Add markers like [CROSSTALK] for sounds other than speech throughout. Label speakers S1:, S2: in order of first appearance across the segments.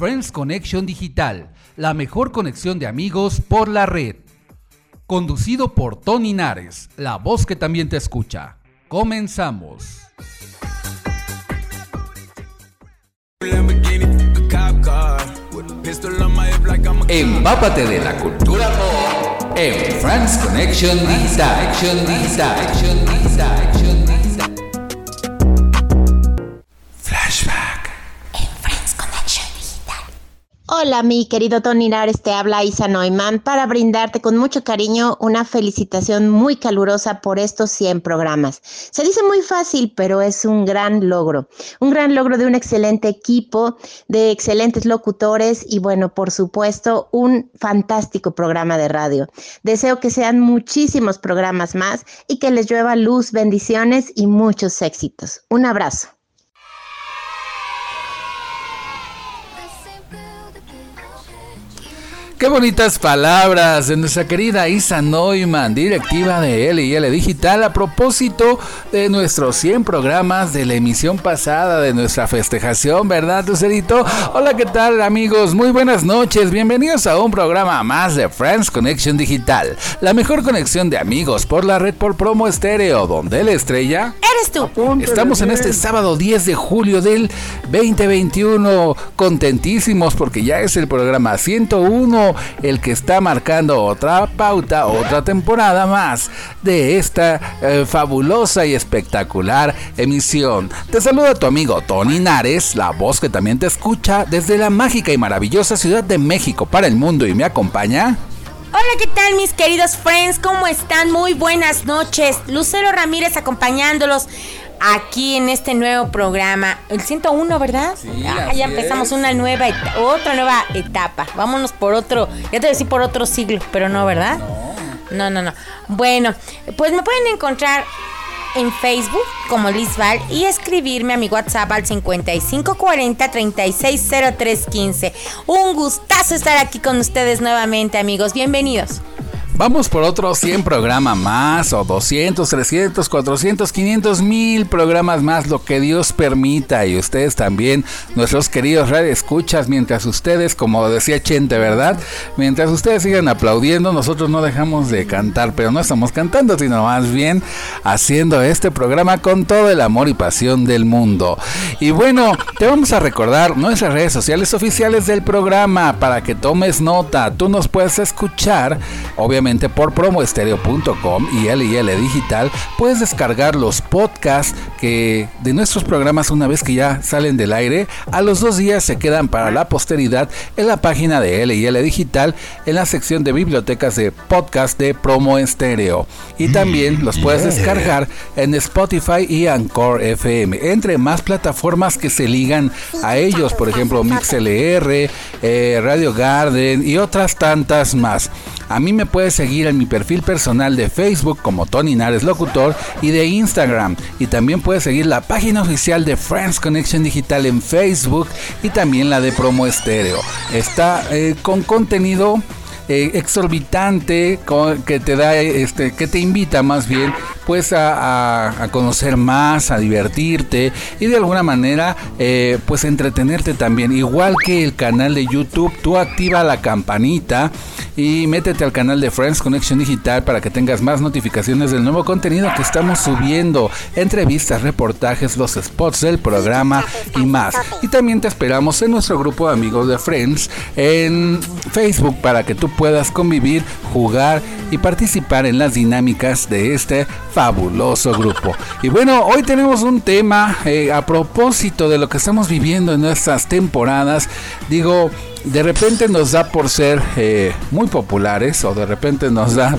S1: Friends Connection Digital, la mejor conexión de amigos por la red. Conducido por Tony Nares, la voz que también te escucha. Comenzamos. Empápate de la cultura pop en Friends Connection Digital.
S2: Hola, mi querido Tony Nares, te habla Isa Neumann para brindarte con mucho cariño una felicitación muy calurosa por estos 100 programas. Se dice muy fácil, pero es un gran logro. Un gran logro de un excelente equipo, de excelentes locutores y, bueno, por supuesto, un fantástico programa de radio. Deseo que sean muchísimos programas más y que les llueva luz, bendiciones y muchos éxitos. Un abrazo.
S1: Qué bonitas palabras de nuestra querida Isa Neumann, directiva de L&L Digital, a propósito de nuestros 100 programas de la emisión pasada de nuestra festejación, ¿verdad, Lucerito? Hola, ¿qué tal, amigos? Muy buenas noches. Bienvenidos a un programa más de Friends Connection Digital, la mejor conexión de amigos por la red por promo estéreo, donde la estrella
S2: eres tú.
S1: Estamos en este sábado 10 de julio del 2021, contentísimos porque ya es el programa 101 el que está marcando otra pauta, otra temporada más de esta eh, fabulosa y espectacular emisión. Te saluda tu amigo Tony Nares, la voz que también te escucha desde la mágica y maravillosa Ciudad de México para el mundo y me acompaña.
S2: Hola, ¿qué tal mis queridos friends? ¿Cómo están? Muy buenas noches. Lucero Ramírez acompañándolos aquí en este nuevo programa, el 101, ¿verdad?
S1: Sí,
S2: ah, ya empezamos una nueva otra nueva etapa. Vámonos por otro, ya te voy a decir por otro siglo, pero no, ¿verdad? No, no, no. Bueno, pues me pueden encontrar en Facebook como Liz Val y escribirme a mi WhatsApp al 5540 360315. Un gustazo estar aquí con ustedes nuevamente, amigos. Bienvenidos.
S1: Vamos por otros 100 programas más, o 200, 300, 400, 500 mil programas más, lo que Dios permita. Y ustedes también, nuestros queridos radio escuchas, mientras ustedes, como decía Chente, ¿verdad? Mientras ustedes sigan aplaudiendo, nosotros no dejamos de cantar, pero no estamos cantando, sino más bien haciendo este programa con todo el amor y pasión del mundo. Y bueno, te vamos a recordar nuestras redes sociales oficiales del programa para que tomes nota. Tú nos puedes escuchar, obviamente por promoestereo.com y LIL Digital puedes descargar los podcasts que de nuestros programas una vez que ya salen del aire, a los dos días se quedan para la posteridad en la página de LIL Digital en la sección de bibliotecas de podcast de Promo Estéreo. Y también los puedes descargar en Spotify y Anchor FM, entre más plataformas que se ligan a ellos, por ejemplo MixLR, eh, Radio Garden y otras tantas más. A mí me puedes seguir en mi perfil personal de Facebook como Tony Nares Locutor y de Instagram. Y también puedes seguir la página oficial de Friends Connection Digital en Facebook y también la de Promo Estéreo. Está eh, con contenido eh, exorbitante que te da este que te invita más bien pues a, conocer más, a divertirte y de alguna manera eh, pues entretenerte también. Igual que el canal de YouTube, tú activa la campanita y métete al canal de Friends Connection Digital para que tengas más notificaciones del nuevo contenido que estamos subiendo, entrevistas, reportajes, los spots del programa y más. Y también te esperamos en nuestro grupo de amigos de Friends en Facebook para que tú puedas convivir, jugar y participar en las dinámicas de este fabuloso grupo. Y bueno, hoy tenemos un tema eh, a propósito de lo que estamos viviendo en nuestras temporadas. Digo, de repente nos da por ser eh, muy populares o de repente nos da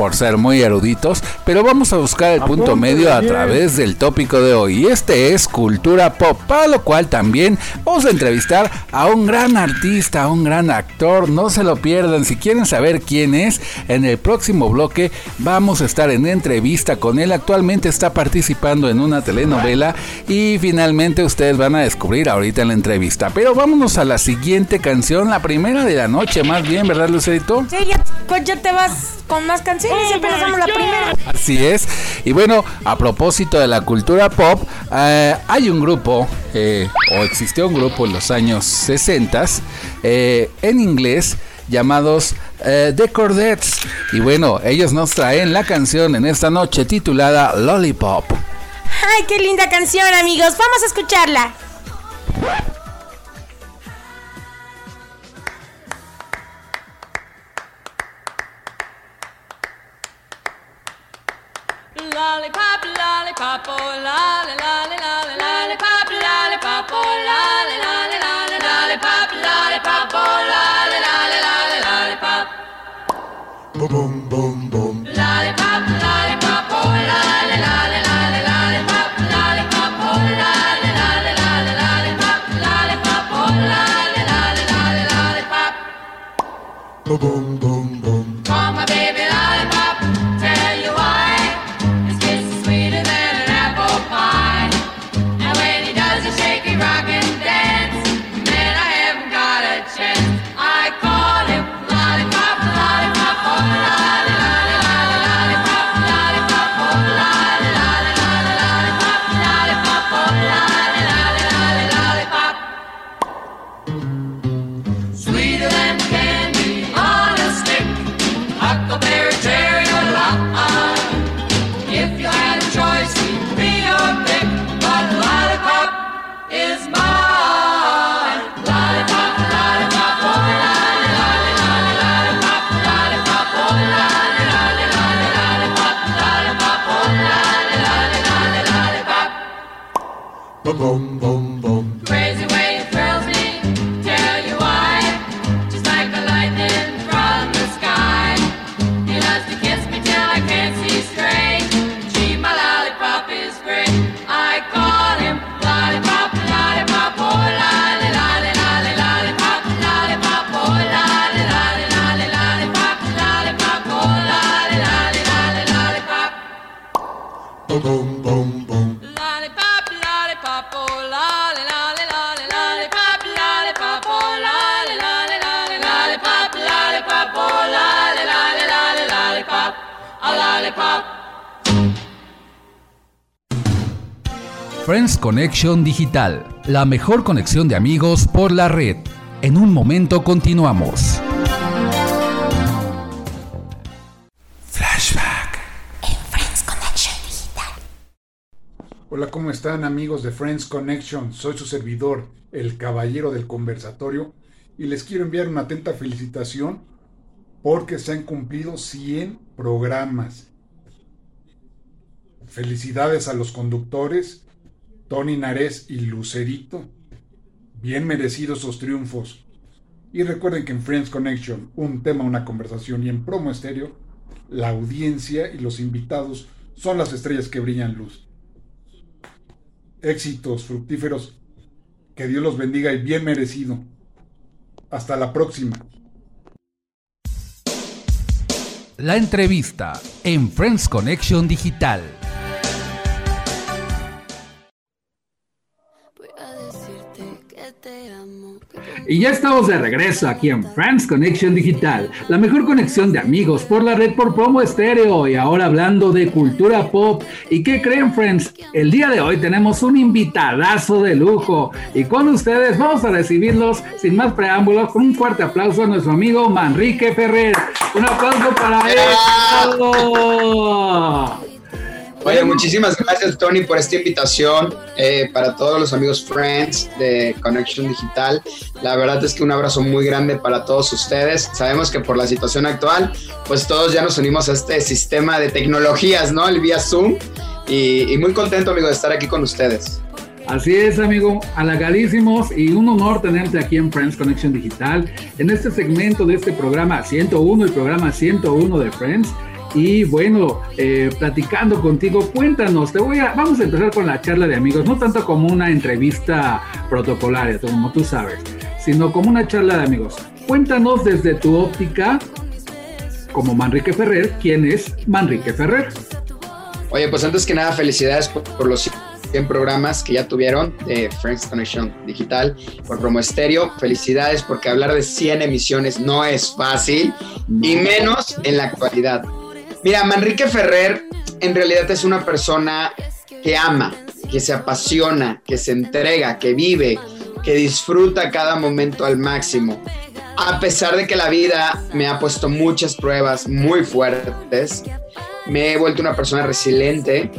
S1: por ser muy eruditos, pero vamos a buscar el punto medio a través del tópico de hoy. Y este es cultura pop, para lo cual también vamos a entrevistar a un gran artista, a un gran actor. No se lo pierdan. Si quieren saber quién es, en el próximo bloque vamos a estar en entrevista con él. Actualmente está participando en una telenovela y finalmente ustedes van a descubrir ahorita en la entrevista. Pero vámonos a la siguiente canción, la primera de la noche, más bien, ¿verdad, Lucerito?
S3: Sí, ya, pues ya te vas con más canciones la primera.
S1: Así es. Y bueno, a propósito de la cultura pop, eh, hay un grupo, eh, o existió un grupo en los años 60 eh, en inglés llamados The Cordettes. Y bueno, ellos nos traen la canción en esta noche titulada Lollipop.
S3: ¡Ay, qué linda canción, amigos! Vamos a escucharla.
S4: Lollipop, lollipop, oh lolly, lolly, lolly, lollipop, lollipop, oh lolly, lolly, lolly, lollipop, lollipop, oh lolly, lolly, lolly, lollipop. Boom, boom, boom, boom. Lollipop, lollipop, oh lolly, lolly, lolly, lollipop, lollipop, oh lolly, lolly, lolly, lollipop, lollipop, oh lolly, lolly, lolly, lollipop. Boom, boom, boom,
S1: Connection Digital, la mejor conexión de amigos por la red. En un momento continuamos. Flashback.
S5: Hola, ¿cómo están amigos de Friends Connection? Soy su servidor, el caballero del conversatorio, y les quiero enviar una atenta felicitación porque se han cumplido 100 programas. Felicidades a los conductores, Tony Nares y Lucerito. Bien merecidos sus triunfos. Y recuerden que en Friends Connection, un tema, una conversación y en promo estéreo, la audiencia y los invitados son las estrellas que brillan luz éxitos fructíferos. Que Dios los bendiga y bien merecido. Hasta la próxima.
S1: La entrevista en Friends Connection Digital. Y ya estamos de regreso aquí en Friends Connection Digital, la mejor conexión de amigos por la red por promo estéreo y ahora hablando de cultura pop. ¿Y qué creen, Friends? El día de hoy tenemos un invitadazo de lujo y con ustedes vamos a recibirlos sin más preámbulos con un fuerte aplauso a nuestro amigo Manrique Ferrer. Un aplauso para él.
S6: Oye, muchísimas gracias Tony por esta invitación eh, para todos los amigos Friends de Connection Digital. La verdad es que un abrazo muy grande para todos ustedes. Sabemos que por la situación actual, pues todos ya nos unimos a este sistema de tecnologías, ¿no? El vía Zoom. Y, y muy contento, amigo, de estar aquí con ustedes.
S1: Así es, amigo, halagadísimos y un honor tenerte aquí en Friends Connection Digital, en este segmento de este programa 101, el programa 101 de Friends. Y bueno, eh, platicando contigo, cuéntanos, te voy a, vamos a empezar con la charla de amigos, no tanto como una entrevista protocolaria, como tú sabes, sino como una charla de amigos. Cuéntanos desde tu óptica, como Manrique Ferrer, ¿quién es Manrique Ferrer?
S6: Oye, pues antes que nada, felicidades por, por los 100 programas que ya tuvieron de Friends Connection Digital por Promo Estéreo. Felicidades porque hablar de 100 emisiones no es fácil y menos en la actualidad. Mira, Manrique Ferrer en realidad es una persona que ama, que se apasiona, que se entrega, que vive, que disfruta cada momento al máximo. A pesar de que la vida me ha puesto muchas pruebas muy fuertes, me he vuelto una persona resiliente.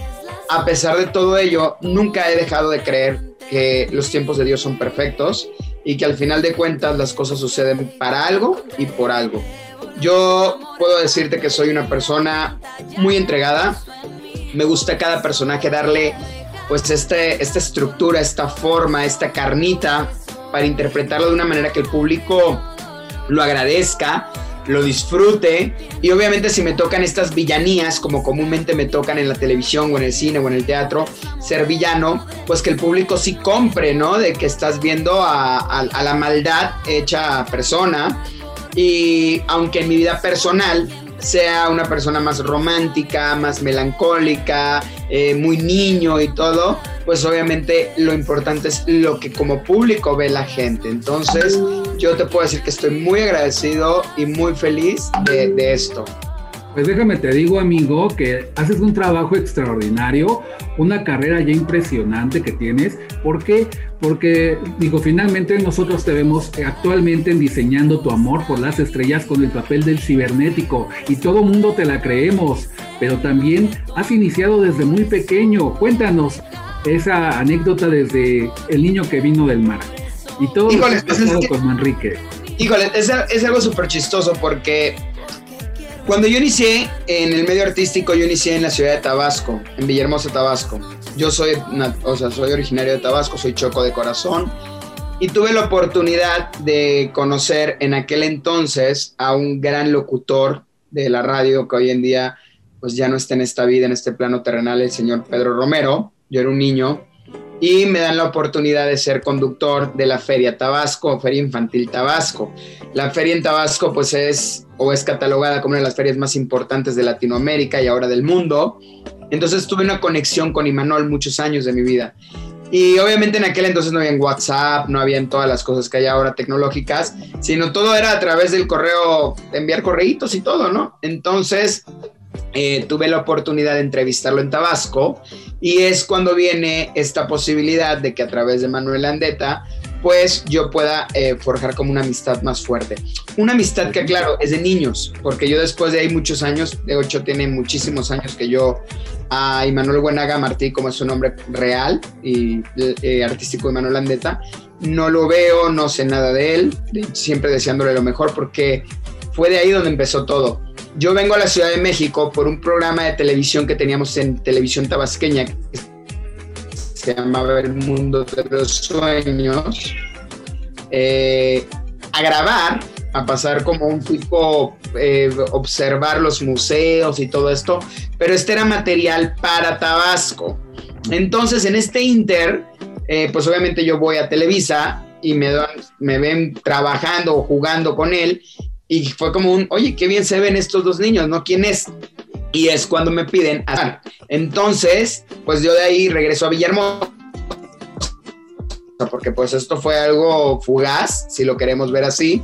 S6: A pesar de todo ello, nunca he dejado de creer que los tiempos de Dios son perfectos y que al final de cuentas las cosas suceden para algo y por algo. Yo puedo decirte que soy una persona muy entregada. Me gusta cada personaje darle pues este, esta estructura, esta forma, esta carnita para interpretarlo de una manera que el público lo agradezca, lo disfrute y obviamente si me tocan estas villanías como comúnmente me tocan en la televisión o en el cine o en el teatro, ser villano, pues que el público sí compre, ¿no? De que estás viendo a, a, a la maldad hecha persona y aunque en mi vida personal sea una persona más romántica, más melancólica, eh, muy niño y todo, pues obviamente lo importante es lo que como público ve la gente. Entonces yo te puedo decir que estoy muy agradecido y muy feliz de, de esto.
S1: Pues déjame te digo, amigo, que haces un trabajo extraordinario, una carrera ya impresionante que tienes. ¿Por qué? Porque, digo, finalmente nosotros te vemos actualmente en diseñando tu amor por las estrellas con el papel del cibernético y todo mundo te la creemos, pero también has iniciado desde muy pequeño. Cuéntanos esa anécdota desde el niño que vino del mar y todo
S6: Híjole,
S1: lo que
S6: pues es que-
S1: con Manrique.
S6: Híjole, es, es algo súper chistoso porque cuando yo inicié en el medio artístico, yo inicié en la ciudad de Tabasco, en Villahermosa, Tabasco. Yo soy, o sea, soy originario de Tabasco, soy choco de corazón. Y tuve la oportunidad de conocer en aquel entonces a un gran locutor de la radio que hoy en día pues ya no está en esta vida, en este plano terrenal, el señor Pedro Romero. Yo era un niño y me dan la oportunidad de ser conductor de la Feria Tabasco, Feria Infantil Tabasco. La feria en Tabasco pues es o es catalogada como una de las ferias más importantes de Latinoamérica y ahora del mundo. Entonces tuve una conexión con Imanol muchos años de mi vida. Y obviamente en aquel entonces no había WhatsApp, no había en todas las cosas que hay ahora tecnológicas, sino todo era a través del correo, enviar correitos y todo, ¿no? Entonces eh, tuve la oportunidad de entrevistarlo en Tabasco y es cuando viene esta posibilidad de que a través de Manuel Andeta pues yo pueda eh, forjar como una amistad más fuerte. Una amistad que, claro, es de niños, porque yo después de ahí muchos años, de hecho tiene muchísimos años que yo a Imanuel Buenaga Martí, como es su nombre real y eh, artístico de Manuel Andeta, no lo veo, no sé nada de él, siempre deseándole lo mejor, porque fue de ahí donde empezó todo. Yo vengo a la Ciudad de México por un programa de televisión que teníamos en televisión tabasqueña, que se llamaba El Mundo de los Sueños, eh, a grabar, a pasar como un tipo, eh, observar los museos y todo esto, pero este era material para Tabasco. Entonces, en este Inter, eh, pues obviamente yo voy a Televisa y me, me ven trabajando o jugando con él y fue como un, oye, qué bien se ven estos dos niños, ¿no? ¿Quién es? Y es cuando me piden hacer. Entonces, pues yo de ahí regreso a Villahermosa porque pues esto fue algo fugaz, si lo queremos ver así,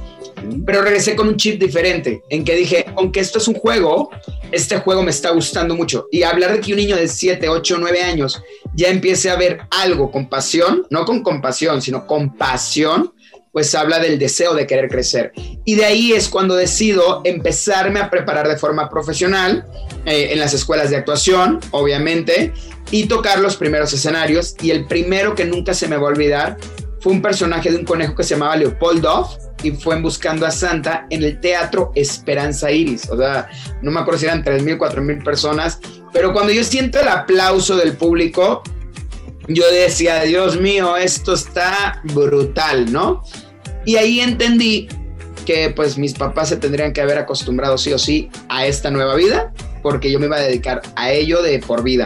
S6: pero regresé con un chip diferente, en que dije, aunque esto es un juego, este juego me está gustando mucho. Y hablar de que un niño de 7, 8, 9 años ya empiece a ver algo con pasión, no con compasión, sino con pasión, pues habla del deseo de querer crecer. Y de ahí es cuando decido empezarme a preparar de forma profesional eh, en las escuelas de actuación, obviamente, y tocar los primeros escenarios. Y el primero que nunca se me va a olvidar fue un personaje de un conejo que se llamaba Leopoldov y fue en Buscando a Santa en el Teatro Esperanza Iris. O sea, no me acuerdo si eran 3.000, 4.000 personas, pero cuando yo siento el aplauso del público, yo decía, Dios mío, esto está brutal, ¿no? Y ahí entendí que pues mis papás se tendrían que haber acostumbrado sí o sí a esta nueva vida porque yo me iba a dedicar a ello de por vida.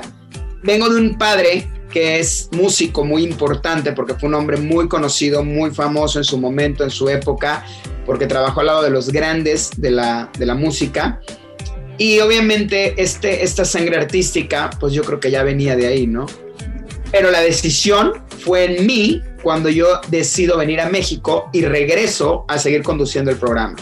S6: Vengo de un padre que es músico muy importante porque fue un hombre muy conocido, muy famoso en su momento, en su época, porque trabajó al lado de los grandes de la, de la música. Y obviamente este, esta sangre artística, pues yo creo que ya venía de ahí, ¿no? Pero la decisión fue en mí cuando yo decido venir a México y regreso a seguir conduciendo el programa.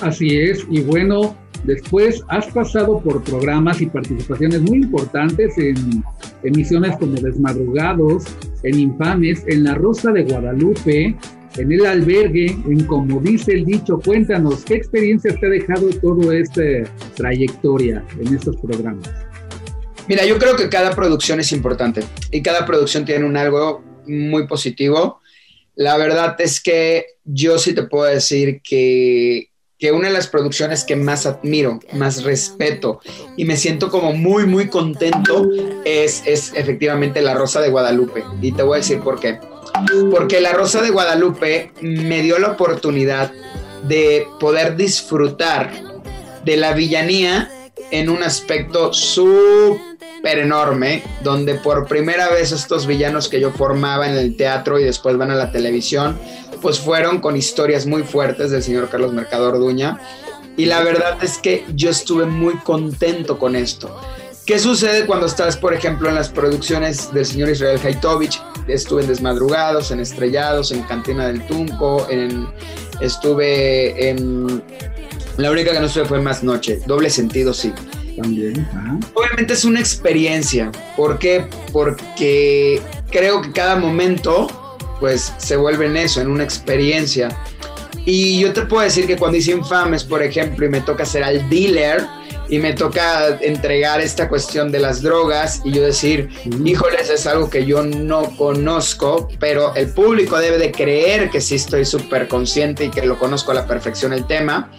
S7: Así es, y bueno, después has pasado por programas y participaciones muy importantes en emisiones como Desmadrugados, en Infames, en La Rosa de Guadalupe, en El Albergue, en Como dice el dicho, cuéntanos, ¿qué experiencias te ha dejado toda esta trayectoria en estos programas?
S6: Mira, yo creo que cada producción es importante y cada producción tiene un algo muy positivo. La verdad es que yo sí te puedo decir que, que una de las producciones que más admiro, más respeto y me siento como muy, muy contento es, es efectivamente La Rosa de Guadalupe. Y te voy a decir por qué. Porque La Rosa de Guadalupe me dio la oportunidad de poder disfrutar de la villanía en un aspecto súper enorme, donde por primera vez estos villanos que yo formaba en el teatro y después van a la televisión, pues fueron con historias muy fuertes del señor Carlos Mercador Duña. Y la verdad es que yo estuve muy contento con esto. ¿Qué sucede cuando estás, por ejemplo, en las producciones del señor Israel Haitovich? Estuve en Desmadrugados, en Estrellados, en Cantina del Tunco, en, estuve en... La única que no estuve fue Más Noche, doble sentido, sí.
S7: También. ajá.
S6: Obviamente es una experiencia. ¿Por qué? Porque creo que cada momento, pues, se vuelve en eso, en una experiencia. Y yo te puedo decir que cuando hice Infames, por ejemplo, y me toca ser al dealer, y me toca entregar esta cuestión de las drogas y yo decir, híjoles, es algo que yo no conozco, pero el público debe de creer que sí estoy súper consciente y que lo conozco a la perfección el tema.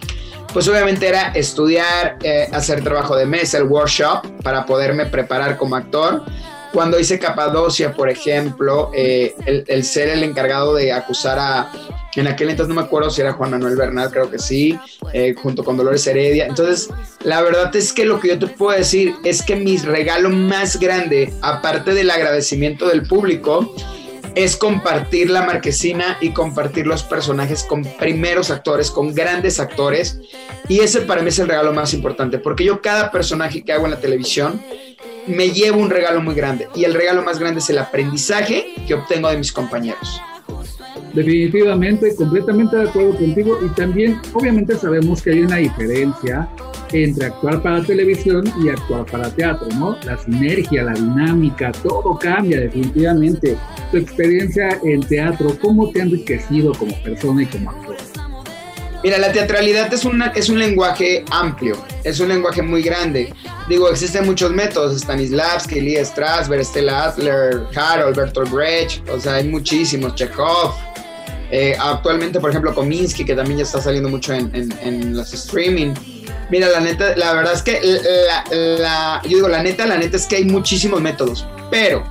S6: Pues obviamente era estudiar, eh, hacer trabajo de mesa, el workshop, para poderme preparar como actor. Cuando hice Capadocia, por ejemplo, eh, el, ser el encargado de acusar a, en aquel entonces no me acuerdo si era Juan Manuel Bernal, creo que sí, eh, junto con Dolores Heredia. Entonces, la verdad es que lo que yo te puedo decir es que mi regalo más grande, aparte del agradecimiento del público, es compartir la marquesina y compartir los personajes con primeros actores, con grandes actores. Y ese para mí es el regalo más importante, porque yo cada personaje que hago en la televisión me llevo un regalo muy grande. Y el regalo más grande es el aprendizaje que obtengo de mis compañeros.
S7: Definitivamente, completamente de acuerdo contigo y también obviamente sabemos que hay una diferencia entre actuar para televisión y actuar para teatro, ¿no? La sinergia, la dinámica, todo cambia definitivamente. Tu experiencia en teatro, ¿cómo te ha enriquecido como persona y como actor?
S6: Mira, la teatralidad es, una, es un lenguaje amplio, es un lenguaje muy grande. Digo, existen muchos métodos, Stanislavski, Lee Strasberg, Stella Adler, Harold, Bertolt Brecht, o sea, hay muchísimos, Chekhov. Eh, actualmente, por ejemplo, Kominsky, que también ya está saliendo mucho en, en, en los streaming. Mira, la neta, la verdad es que la, la- yo digo, la neta, la neta es que hay muchísimos métodos, pero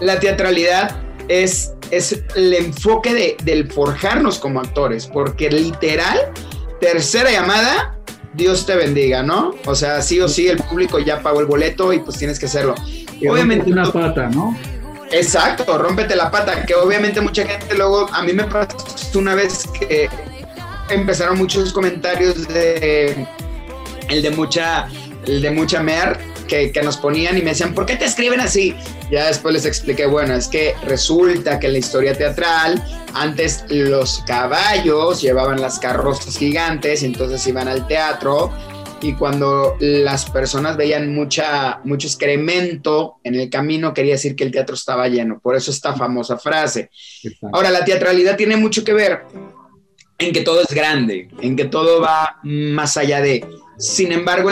S6: la teatralidad es, es el enfoque de, del forjarnos como actores, porque literal, tercera llamada, Dios te bendiga, ¿no? O sea, sí o sí, el público ya pagó el boleto y pues tienes que hacerlo. Obviamente,
S7: una pata, ¿no?
S6: Exacto, rómpete la pata, que obviamente mucha gente luego, a mí me pasó una vez que empezaron muchos comentarios de el de mucha, el de mucha mer que, que nos ponían y me decían, ¿por qué te escriben así? Ya después les expliqué, bueno, es que resulta que en la historia teatral, antes los caballos llevaban las carrozas gigantes y entonces iban al teatro y cuando las personas veían mucha, mucho excremento en el camino, quería decir que el teatro estaba lleno. Por eso esta famosa frase. Ahora, la teatralidad tiene mucho que ver en que todo es grande, en que todo va más allá de... Sin embargo,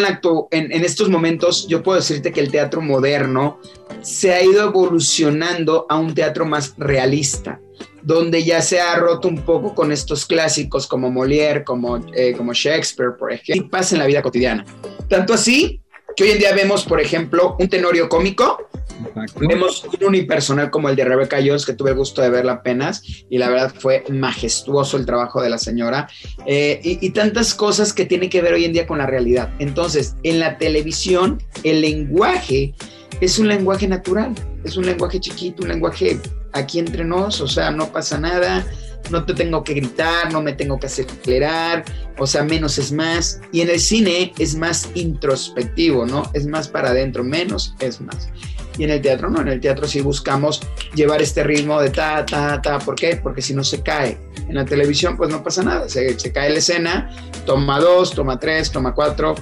S6: en, estos momentos yo puedo decirte que el teatro moderno se ha ido evolucionando a un teatro más realista, donde ya se ha roto un poco con estos clásicos como Molière, como, eh, como Shakespeare, por ejemplo, y pasa en la vida cotidiana. Tanto así que hoy en día vemos, por ejemplo, un tenorio cómico
S7: Exacto.
S6: Vemos un unipersonal como el de Rebecca Jones, que tuve el gusto de verla apenas, y la verdad fue majestuoso el trabajo de la señora, eh, y, y tantas cosas que tienen que ver hoy en día con la realidad. Entonces, en la televisión, el lenguaje es un lenguaje natural, es un lenguaje chiquito, un lenguaje aquí entre nos, o sea, no pasa nada, no te tengo que gritar, no me tengo que acelerar, o sea, menos es más. Y en el cine es más introspectivo, ¿no? Es más para adentro, menos es más. Y en el teatro no, en el teatro sí buscamos llevar este ritmo de ta, ta, ta. ¿Por qué? Porque si no se cae. En la televisión pues no pasa nada, se, se cae la escena, toma dos, toma tres, toma cuatro,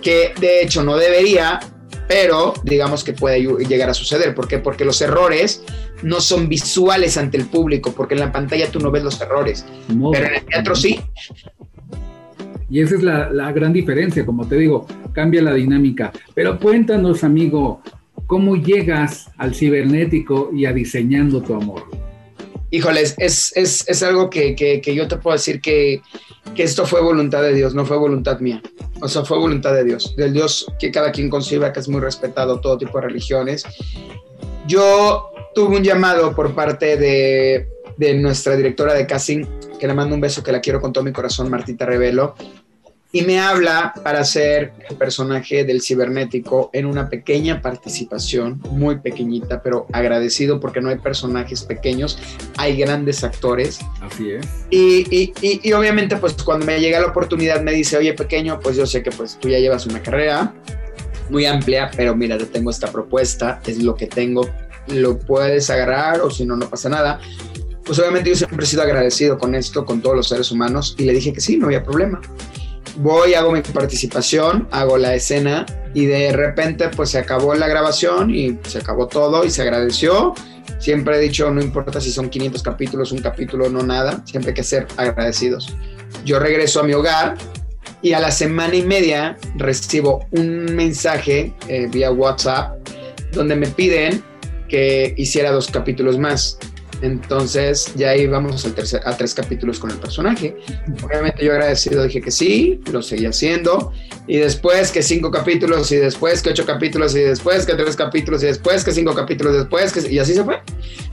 S6: que de hecho no debería, pero digamos que puede llegar a suceder. ¿Por qué? Porque los errores no son visuales ante el público, porque en la pantalla tú no ves los errores,
S7: No.
S6: pero en el teatro sí.
S7: Y esa es la, la gran diferencia, como te digo, cambia la dinámica. Pero cuéntanos, amigo, ¿cómo llegas al cibernético y a diseñando tu amor?
S6: Híjoles, es, es, es algo que, que, yo te puedo decir que, que esto fue voluntad de Dios, no fue voluntad mía. O sea, fue voluntad de Dios, del Dios que cada quien conciba, que es muy respetado, todo tipo de religiones. Yo tuve un llamado por parte de, de nuestra directora de casting, que le mando un beso, que la quiero con todo mi corazón, Martita Revelo, y me habla para hacer el personaje del cibernético en una pequeña participación, muy pequeñita, pero agradecido porque no hay personajes pequeños, hay grandes actores.
S7: Así es.
S6: Y, y, y, y obviamente, pues cuando me llega la oportunidad, me dice, oye, pequeño, pues yo sé que pues tú ya llevas una carrera muy amplia, pero mira, te tengo esta propuesta, es lo que tengo, lo puedes agarrar o si no, no pasa nada. Pues obviamente yo siempre he sido agradecido con esto, con todos los seres humanos, y le dije que sí, no había problema. Voy, hago mi participación, hago la escena y de repente pues se acabó la grabación y se acabó todo y se agradeció. Siempre he dicho, no importa si son 500 capítulos, un capítulo, no nada, siempre hay que ser agradecidos. Yo regreso a mi hogar y a la semana y media recibo un mensaje eh, vía WhatsApp donde me piden que hiciera dos capítulos más. Entonces ya íbamos al tercer, a tres capítulos con el personaje. Obviamente yo agradecido dije que sí, lo seguí haciendo. Y después que cinco capítulos y después que ocho capítulos y después que tres capítulos y después que cinco capítulos después que... Y así se fue.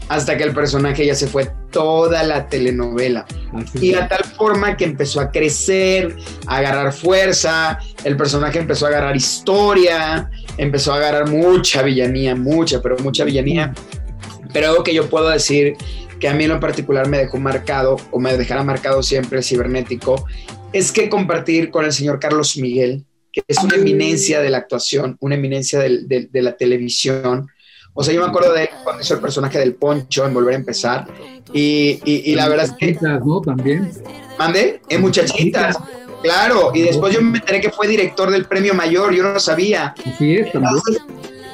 S6: Hasta que el personaje ya se fue toda la telenovela. Y a tal forma que empezó a crecer, a agarrar fuerza, el personaje empezó a agarrar historia, empezó a agarrar mucha villanía, mucha, pero mucha villanía. Pero algo que yo puedo decir que a mí en lo particular me dejó marcado, o me dejará marcado siempre el cibernético, es que compartir con el señor Carlos Miguel, que es una eminencia de la actuación, una eminencia del- de la televisión. O sea, yo me acuerdo de él cuando hizo el personaje del Poncho en Volver a Empezar. Y, y- y la verdad es que
S7: ¿no? También.
S6: Mande, en muchachitas. Claro, y después yo me enteré que fue director del premio mayor, yo no lo sabía.
S7: Así es, también.
S6: Entonces,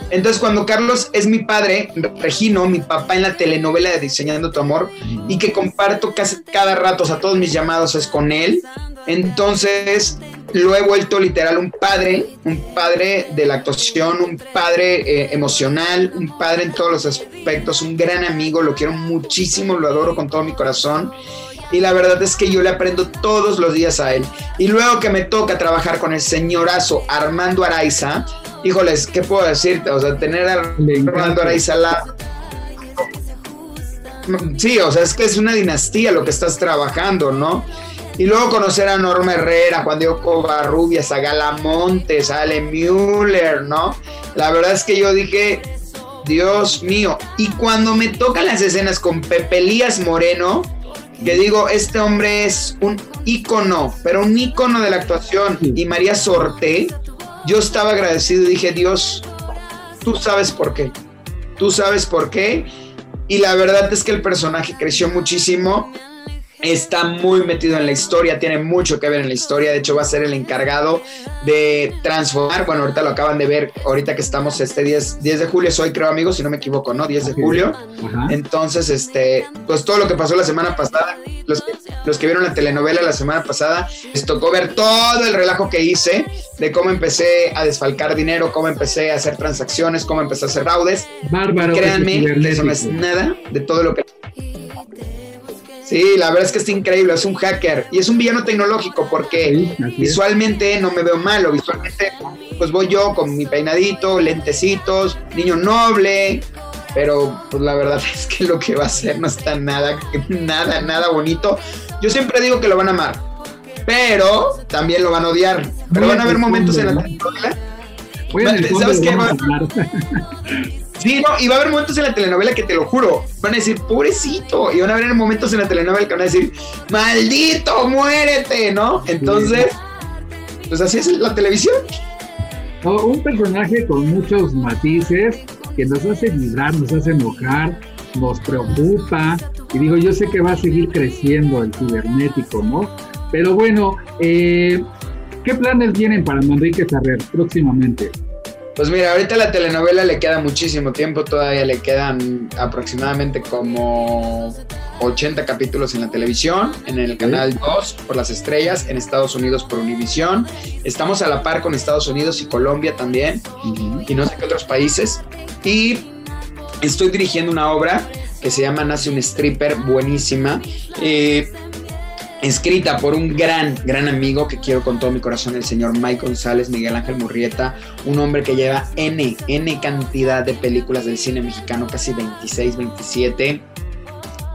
S6: entonces, cuando Carlos es mi padre, Regino, mi papá en la telenovela de Diseñando tu Amor, y que comparto casi cada rato, o sea, todos mis llamados es con él, entonces lo he vuelto literal un padre, un padre de la actuación, un padre eh, emocional, un padre en todos los aspectos, un gran amigo, lo quiero muchísimo, lo adoro con todo mi corazón. Y la verdad es que yo le aprendo todos los días a él. Y luego que me toca trabajar con el señorazo Armando Araiza, híjoles, ¿qué puedo decirte? O sea, tener a. Armando Araiza. Sí, o sea, es que es una dinastía lo que estás trabajando, ¿no? Y luego conocer a Norma Herrera, Juan Diego Covarrubias, a Gala Montes, a Ale Müller, ¿no? La verdad es que yo dije, Dios mío. Y cuando me tocan las escenas con Pepe Elías Moreno, que digo, este hombre es un ícono, pero un ícono de la actuación. Y María Sorte, yo estaba agradecido y dije, Dios, tú sabes por qué. Tú sabes por qué. Y la verdad es que el personaje creció muchísimo. Está muy metido en la historia, tiene mucho que ver en la historia. De hecho, va a ser el encargado de transformar. Bueno, ahorita lo acaban de ver, ahorita que estamos este 10, 10 de julio, soy creo amigos, si no me equivoco, ¿no? 10 de julio.
S7: Ajá.
S6: Entonces, este, pues todo lo que pasó la semana pasada, los que, los que vieron la telenovela la semana pasada, les tocó ver todo el relajo que hice de cómo empecé a desfalcar dinero, cómo empecé a hacer transacciones, cómo empecé a hacer raudes.
S7: Bárbaro.
S6: Créanme que eso no es nada de todo lo que Sí, la verdad es que está increíble, es un hacker y es un villano tecnológico porque
S7: Sí,
S6: visualmente no me veo malo, visualmente pues voy yo con mi peinadito, lentecitos, niño noble, pero pues la verdad [LAUGHS] es que lo que va a hacer no está nada, nada, nada bonito. Yo siempre digo que lo van a amar, pero también lo van a odiar. Pero
S7: Muy
S6: van a haber momentos en la
S7: fondo
S6: ¿Sabes qué? [LAUGHS] Sí, no, y va a haber momentos en la telenovela que te lo juro, van a decir, pobrecito, y van a haber momentos en la telenovela que van a decir, maldito, muérete, ¿no? Entonces, pues así es la televisión.
S7: Un personaje con muchos matices que nos hace vibrar, nos hace enojar, nos preocupa. Y digo, yo sé que va a seguir creciendo el cibernético, ¿no? Pero bueno, eh, ¿qué planes vienen para Manrique Ferrer próximamente?
S6: Pues mira, ahorita la telenovela le queda muchísimo tiempo, todavía le quedan aproximadamente como 80 capítulos en la televisión, en el canal 2 por las estrellas, en Estados Unidos por Univisión. Estamos a la par con Estados Unidos y Colombia también, y no sé qué otros países. Y estoy dirigiendo una obra que se llama Nace un stripper, buenísima. eh, escrita por un gran, gran amigo que quiero con todo mi corazón, el señor Mike González, Miguel Ángel Murrieta, un hombre que lleva N, N cantidad de películas del cine mexicano, casi 26, 27.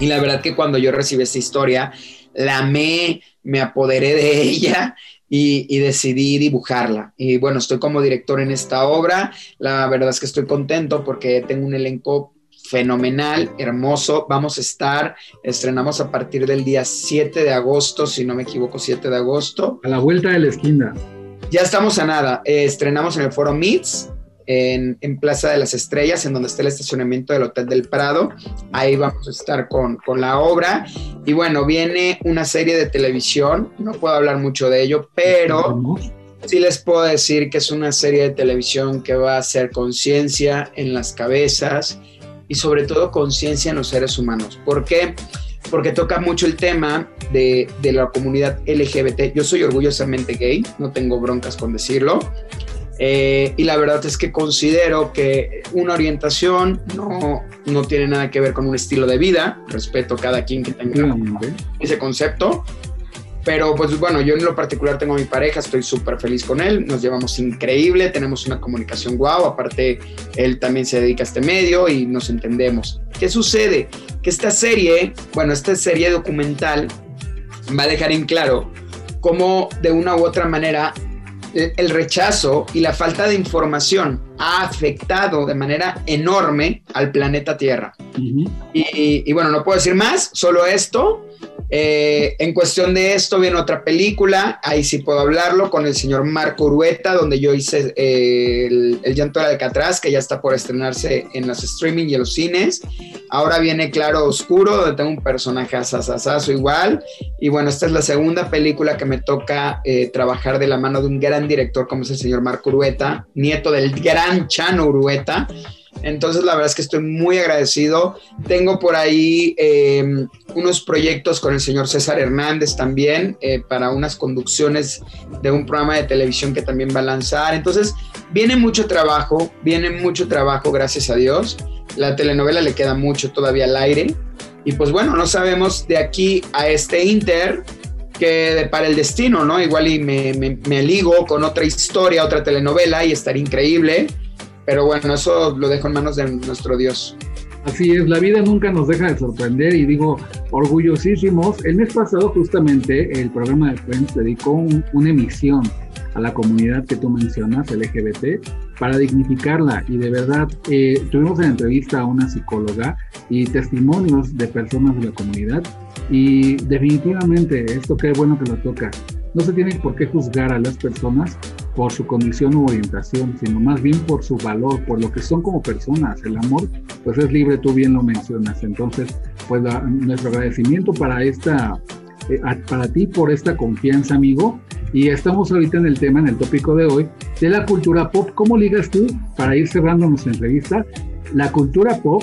S6: Y la verdad que cuando yo recibí esta historia, la amé, me apoderé de [LAUGHS] ella y, y, decidí dibujarla. Y bueno, estoy como director en esta obra. La verdad es que estoy contento porque tengo un elenco fenomenal, hermoso. Vamos a estar, estrenamos a partir del día 7 de agosto, si no me equivoco, 7 de agosto.
S7: A la vuelta de la esquina.
S6: Ya estamos a nada. Eh, estrenamos en el Foro Meets, en, en, Plaza de las Estrellas, en donde está el estacionamiento del Hotel del Prado. Ahí vamos a estar con, con la obra. Y bueno, viene una serie de televisión. No puedo hablar mucho de ello, pero sí les puedo decir que es una serie de televisión que va a hacer conciencia en las cabezas y sobre todo conciencia en los seres humanos. ¿Por qué? Porque toca mucho el tema de, de, la comunidad LGBT. Yo soy orgullosamente gay, no tengo broncas con decirlo. Eh, y la verdad es que considero que una orientación no, no tiene nada que ver con un estilo de vida. Respeto a cada quien que tenga ese concepto. Pero pues bueno, yo en lo particular tengo a mi pareja, estoy súper feliz con él, nos llevamos increíble, tenemos una comunicación guau, aparte él también se dedica a este medio y nos entendemos. ¿Qué sucede? Que esta serie, bueno, esta serie documental va a dejar en claro cómo de una u otra manera el rechazo y la falta de información ha afectado de manera enorme al planeta Tierra. Uh -huh. y, y, bueno, no puedo decir más, solo esto. Eh, en cuestión de esto viene otra película, ahí sí puedo hablarlo, con el señor Marco Urueta, donde yo hice eh, el, el, llanto de Alcatraz, que ya está por estrenarse en los streaming y en los cines. Ahora viene Claro Oscuro, donde tengo un personaje asasasazo igual. Y bueno, esta es la segunda película que me toca eh, trabajar de la mano de un gran director como es el señor Marco Urueta, nieto del gran Chano Urueta. Entonces, la verdad es que estoy muy agradecido. Tengo por ahí eh, unos proyectos con el señor César Hernández también eh, para unas conducciones de un programa de televisión que también va a lanzar. Entonces, viene mucho trabajo, viene mucho trabajo, gracias a Dios. La telenovela le queda mucho todavía al aire. Y pues bueno, no sabemos de aquí a este Inter que para el destino, ¿no? Igual y me, ligo con otra historia, otra telenovela y estaría increíble. Pero bueno, eso lo dejo en manos de nuestro Dios.
S7: Así es, la vida nunca nos deja de sorprender y digo, orgullosísimos. El mes pasado justamente el programa de Friends dedicó un, una emisión a la comunidad que tú mencionas, LGBT, para dignificarla. Y de verdad, eh, tuvimos en entrevista a una psicóloga y testimonios de personas de la comunidad. Y definitivamente, esto qué bueno que lo toca. No se tiene por qué juzgar a las personas por su condición u orientación, sino más bien por su valor, por lo que son como personas. El amor, pues es libre, tú bien lo mencionas. Entonces, pues nuestro agradecimiento para esta, eh, para ti por esta confianza, amigo. Y estamos ahorita en el tema, en el tópico de hoy, de la cultura pop. ¿Cómo ligas tú, para ir cerrando nuestra entrevista, la cultura pop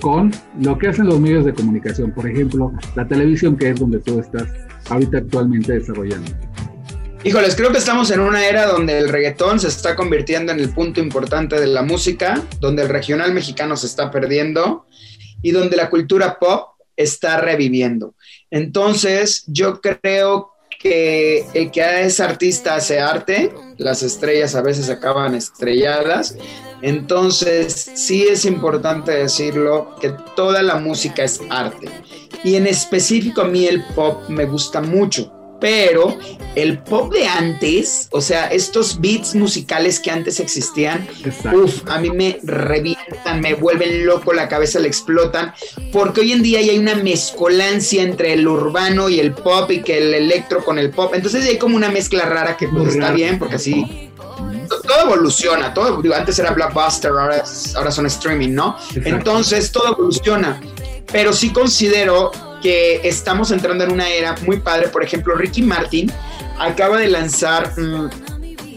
S7: con lo que hacen los medios de comunicación? Por ejemplo, la televisión, que es donde tú estás ahorita actualmente desarrollando.
S6: Híjoles, creo que estamos en una era donde el reggaetón se está convirtiendo en el punto importante de la música, donde el regional mexicano se está perdiendo y donde la cultura pop está reviviendo. Entonces, yo creo que el que es artista hace arte, las estrellas a veces acaban estrelladas, entonces sí es importante decirlo que toda la música es arte. Y en específico a mí el pop me gusta mucho pero el pop de antes, o sea, estos beats musicales que antes existían, uff, a mí me revientan, me vuelven loco, la cabeza le explotan, porque hoy en día ya hay una mezcolancia entre el urbano y el pop y que el electro con el pop, entonces hay como una mezcla rara que pues, está bien, porque así todo evoluciona, todo, antes era Blockbuster, ahora, ahora son streaming, ¿no? Entonces todo evoluciona, pero sí considero que estamos entrando en una era muy padre. Por ejemplo, Ricky Martin acaba de lanzar mm,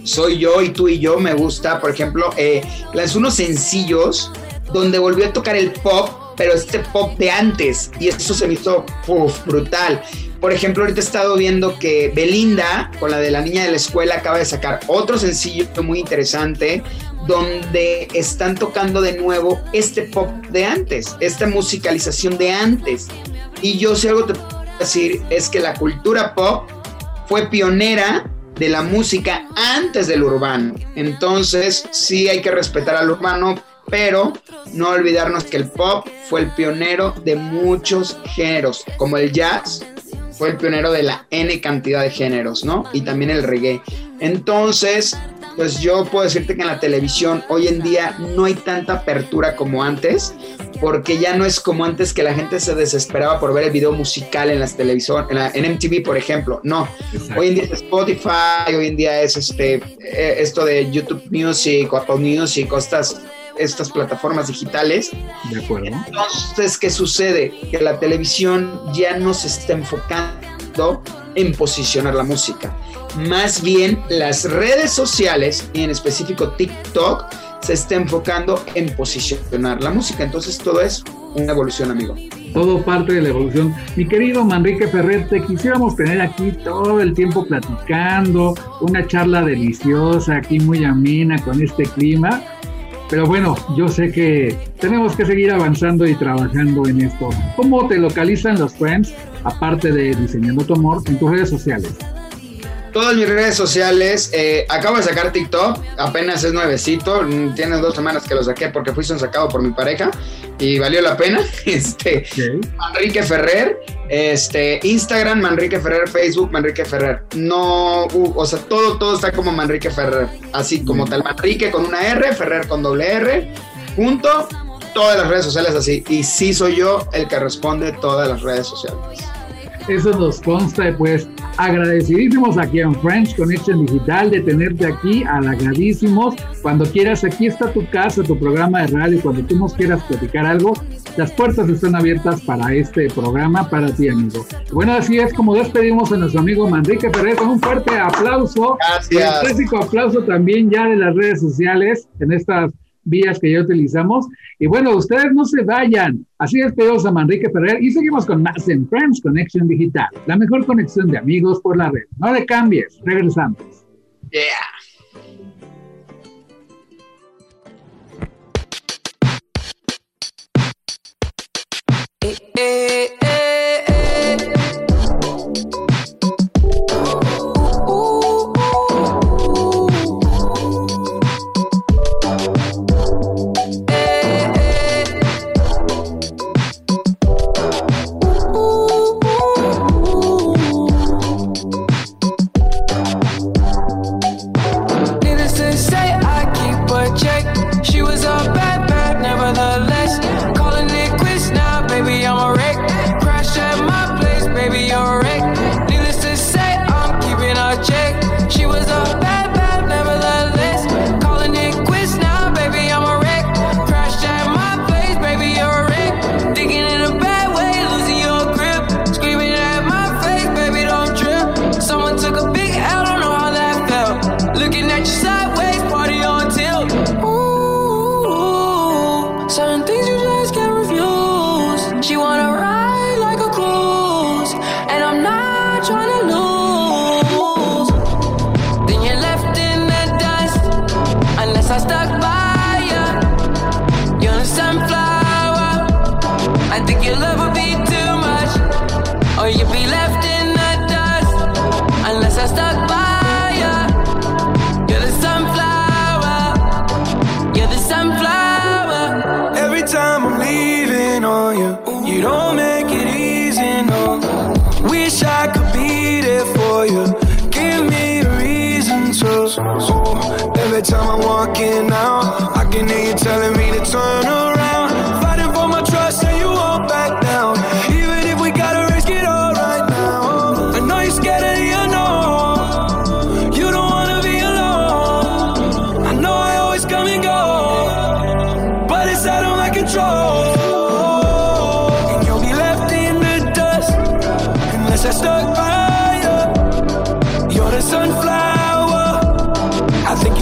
S6: Soy yo y tú y yo, me gusta. Por ejemplo, eh, lanzó unos sencillos donde volvió a tocar el pop, pero este pop de antes. Y eso se me hizo brutal. Por ejemplo, ahorita he estado viendo que Belinda, con la de la niña de la escuela, acaba de sacar otro sencillo muy interesante donde están tocando de nuevo este pop de antes, esta musicalización de antes. Y yo si algo te puedo decir es que la cultura pop fue pionera de la música antes del urbano. Entonces sí hay que respetar al urbano, pero no olvidarnos que el pop fue el pionero de muchos géneros, como el jazz fue el pionero de la N cantidad de géneros, ¿no? Y también el reggae. Entonces, pues yo puedo decirte que en la televisión hoy en día no hay tanta apertura como antes, porque ya no es como antes que la gente se desesperaba por ver el video musical en las televisiones, en, MTV, por ejemplo. No, hoy en día es Spotify, hoy en día es este, eh, esto de YouTube Music Apple Music estas, estas plataformas digitales.
S7: De acuerdo.
S6: Entonces, ¿qué sucede? Que la televisión ya no se está enfocando en posicionar la música más bien las redes sociales y en específico TikTok se está enfocando en posicionar la música. Entonces todo es una evolución, amigo.
S7: Todo parte de la evolución. Mi querido Manrique Ferrer, te quisiéramos tener aquí todo el tiempo platicando, una charla deliciosa, aquí muy amena con este clima. Pero bueno, yo sé que tenemos que seguir avanzando y trabajando en esto. ¿Cómo te localizan los friends, aparte de Diseñando tu Amor, en tus redes sociales?
S6: Todas mis redes sociales. Eh, acabo de sacar TikTok, apenas es nuevecito. Tiene dos semanas que lo saqué porque fui sacado por mi pareja y valió la pena. [LAUGHS] Este, Manrique Ferrer, este, Instagram, Manrique Ferrer, Facebook, Manrique Ferrer. No, o sea, todo, todo está como Manrique Ferrer. Así como tal, Manrique con una R, Ferrer con doble R, junto, todas las redes sociales así. Y sí soy yo el que responde todas las redes sociales.
S7: Eso nos consta, pues agradecidísimos aquí en French Connection Digital de tenerte aquí, halagradísimos. Cuando quieras, aquí está tu casa, tu programa de radio. Cuando tú nos quieras platicar algo, las puertas están abiertas para este programa, para ti, amigo. Bueno, así es como despedimos a nuestro amigo Manrique Pérez con un fuerte aplauso.
S6: Gracias.
S7: Un clásico aplauso también ya de las redes sociales en estas vías que ya utilizamos. Y bueno, ustedes no se vayan. Así despedimos a Manrique Ferrer y seguimos con más en Friends Connection Digital, la mejor conexión de amigos por la red. No le cambies, regresamos.
S6: Yeah.
S8: Needless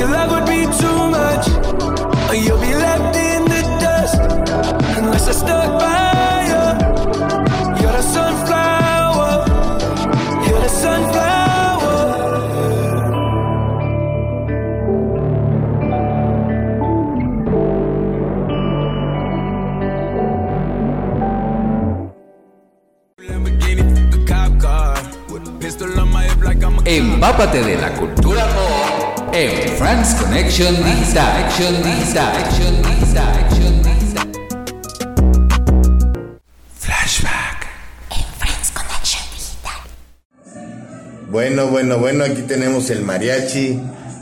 S8: your love would be too much. Or you'll be. You're the sunflower.
S1: De la cultura en France Connection Digital. Action Digital. Action Digital. Action Digital. Flashback.
S9: Bueno, bueno, bueno, aquí tenemos el mariachi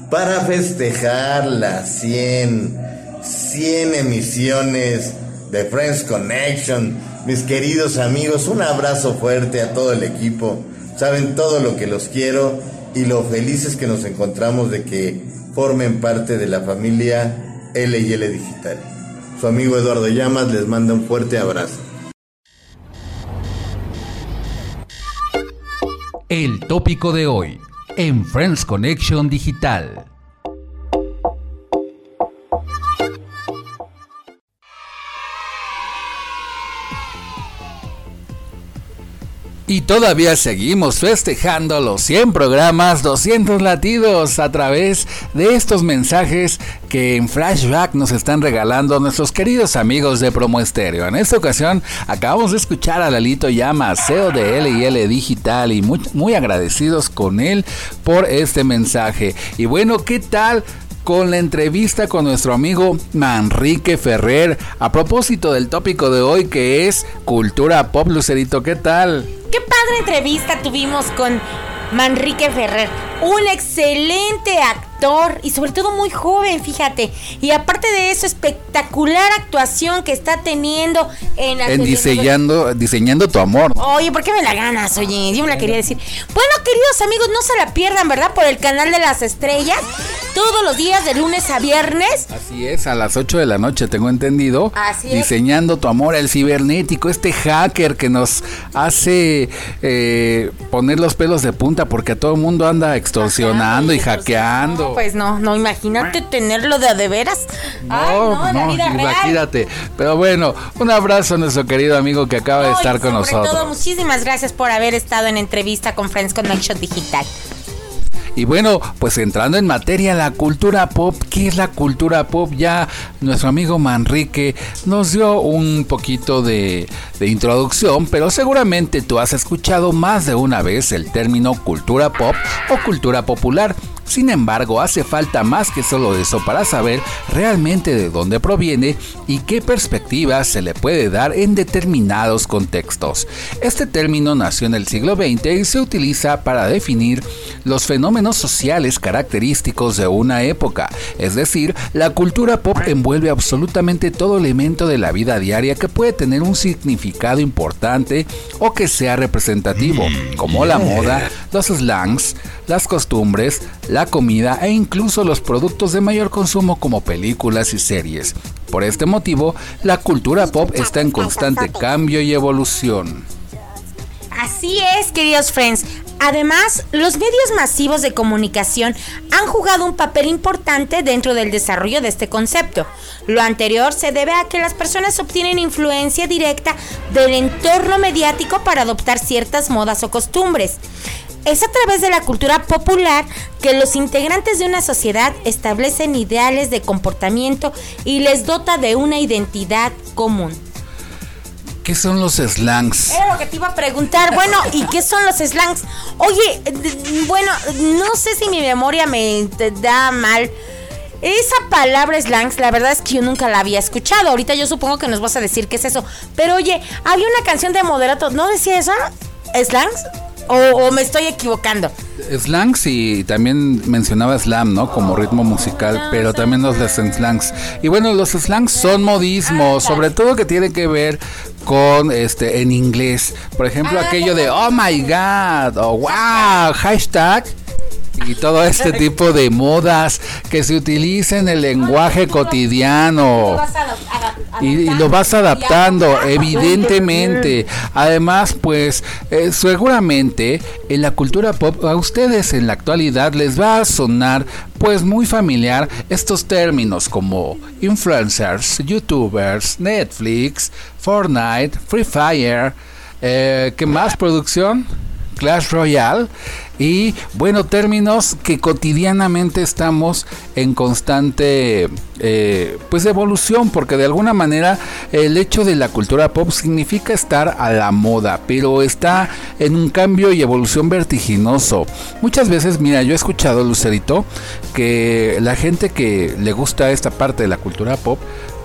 S9: para festejar las 100, 100 emisiones de Friends Connection. Mis queridos amigos, un abrazo fuerte a todo el equipo. Saben todo lo que los quiero y lo felices que nos encontramos de que formen parte de la familia L&L Digital. Su amigo Eduardo Llamas les manda un fuerte abrazo.
S1: El tópico de hoy en Friends Connection Digital. Y todavía seguimos festejando los 100 programas, 200 latidos a través de estos mensajes que en flashback nos están regalando nuestros queridos amigos de Promo Estéreo. En esta ocasión acabamos de escuchar a Lalito Llama, CEO de L&L Digital y muy, muy agradecidos con él por este mensaje. Y bueno, ¿qué tal? Con la entrevista con nuestro amigo Manrique Ferrer a propósito del tópico de hoy que es cultura pop Lucerito, ¿qué tal?
S3: Qué padre entrevista tuvimos con Manrique Ferrer, un excelente actor y sobre todo muy joven, fíjate. Y aparte de eso, espectacular actuación que está teniendo en
S1: En diseñando, diseñando tu amor.
S3: Oye, ¿por qué me la ganas? Oye, yo me la quería decir. Bueno, queridos amigos, no se la pierdan, ¿verdad? Por el canal de las estrellas, todos los días de lunes a viernes.
S1: Así es, a las 8 de la noche tengo entendido.
S3: Así es.
S1: Diseñando tu amor, el cibernético, este hacker que nos hace eh, poner los pelos de punta porque todo el mundo anda extorsionando y hackeando.
S3: Pues no, no, imagínate tenerlo de a de veras. Ay, no, en la vida real.
S1: imagínate. Pero bueno, un abrazo a nuestro querido amigo que acaba de
S3: No,
S1: estar con
S3: sobre
S1: nosotros.
S3: todo, muchísimas gracias por haber estado en entrevista con Friends Connection Digital.
S1: Y bueno, pues entrando en materia, la cultura pop, ¿qué es la cultura pop? Ya nuestro amigo Manrique nos dio un poquito de, de introducción, pero seguramente tú has escuchado más de una vez el término cultura pop o cultura popular. Sin embargo, hace falta más que solo eso para saber realmente de dónde proviene y qué perspectiva se le puede dar en determinados contextos. Este término nació en el siglo XX y se utiliza para definir los fenómenos sociales característicos de una época, es decir, la cultura pop envuelve absolutamente todo elemento de la vida diaria que puede tener un significado importante o que sea representativo, como la moda, los slangs, las costumbres, la comida e incluso los productos de mayor consumo como películas y series. Por este motivo, la cultura pop está en constante cambio y evolución.
S3: Así es, queridos friends. Además, los medios masivos de comunicación han jugado un papel importante dentro del desarrollo de este concepto. Lo anterior se debe a que las personas obtienen influencia directa del entorno mediático para adoptar ciertas modas o costumbres. Es a través de la cultura popular que los integrantes de una sociedad establecen ideales de comportamiento y les dota de una identidad común.
S1: ¿Qué son los slangs?
S3: Era lo que te iba a preguntar. Bueno, ¿y qué son los slangs? Oye, bueno, no sé si mi memoria me da mal. Esa palabra slangs, la verdad es que yo nunca la había escuchado. Ahorita yo supongo que nos vas a decir qué es eso. Pero oye, había una canción de Moderato, ¿no decía eso? ¿Slangs? ¿O, o me estoy equivocando?
S1: Slangs y también mencionaba slam, ¿no? Como ritmo musical, pero también los de slangs. Y bueno, los slangs son modismos, sobre todo que tiene que ver con este en inglés. Por ejemplo, aquello de oh my god o wow, hashtag. Y todo este tipo de modas que se utiliza en el lenguaje cotidiano. Y, lo vas adaptando, evidentemente. Además, pues eh, seguramente en la cultura pop a ustedes en la actualidad les va a sonar pues muy familiar estos términos como influencers, youtubers, Netflix, Fortnite, Free Fire, eh, ¿qué más producción? Clash Royale y bueno términos que cotidianamente estamos en constante eh, pues evolución porque de alguna manera el hecho de la cultura pop significa estar a la moda pero está en un cambio y evolución vertiginoso. Muchas veces mira yo he escuchado Lucerito que la gente que le gusta esta parte de la cultura pop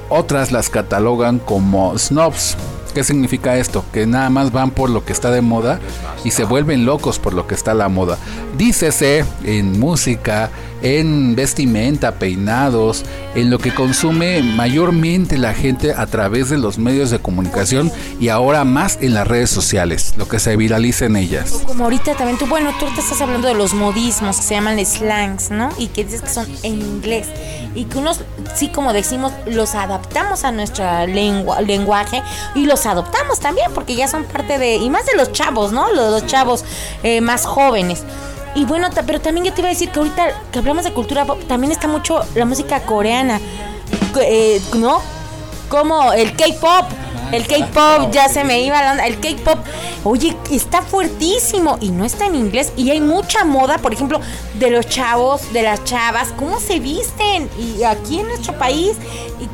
S1: otras las catalogan como snobs ¿Qué significa esto? Que nada más van por lo que está de moda y se vuelven locos por lo que está la moda. Dícese en música, en vestimenta, peinados, en lo que consume mayormente la gente a través de los medios de comunicación y ahora más en las redes sociales, lo que se viraliza en ellas.
S3: Como ahorita también tú, bueno, tú te estás hablando de los modismos que se llaman slangs, ¿no? Y que dices que son en inglés. Y que unos, sí, como decimos, los adaptamos a nuestra lengua, lenguaje y los adoptamos también, porque ya son parte de, y más de los chavos, ¿no? Los, los chavos eh, más jóvenes. Y bueno, pero también yo te iba a decir que ahorita que hablamos de cultura pop, también está mucho la música coreana, eh, ¿no? Como el K-pop. El K-pop, ya se me iba la onda. El K-pop, oye, está fuertísimo y no está en inglés. Y hay mucha moda, por ejemplo, de los chavos, de las chavas, cómo se visten. Y aquí en nuestro país,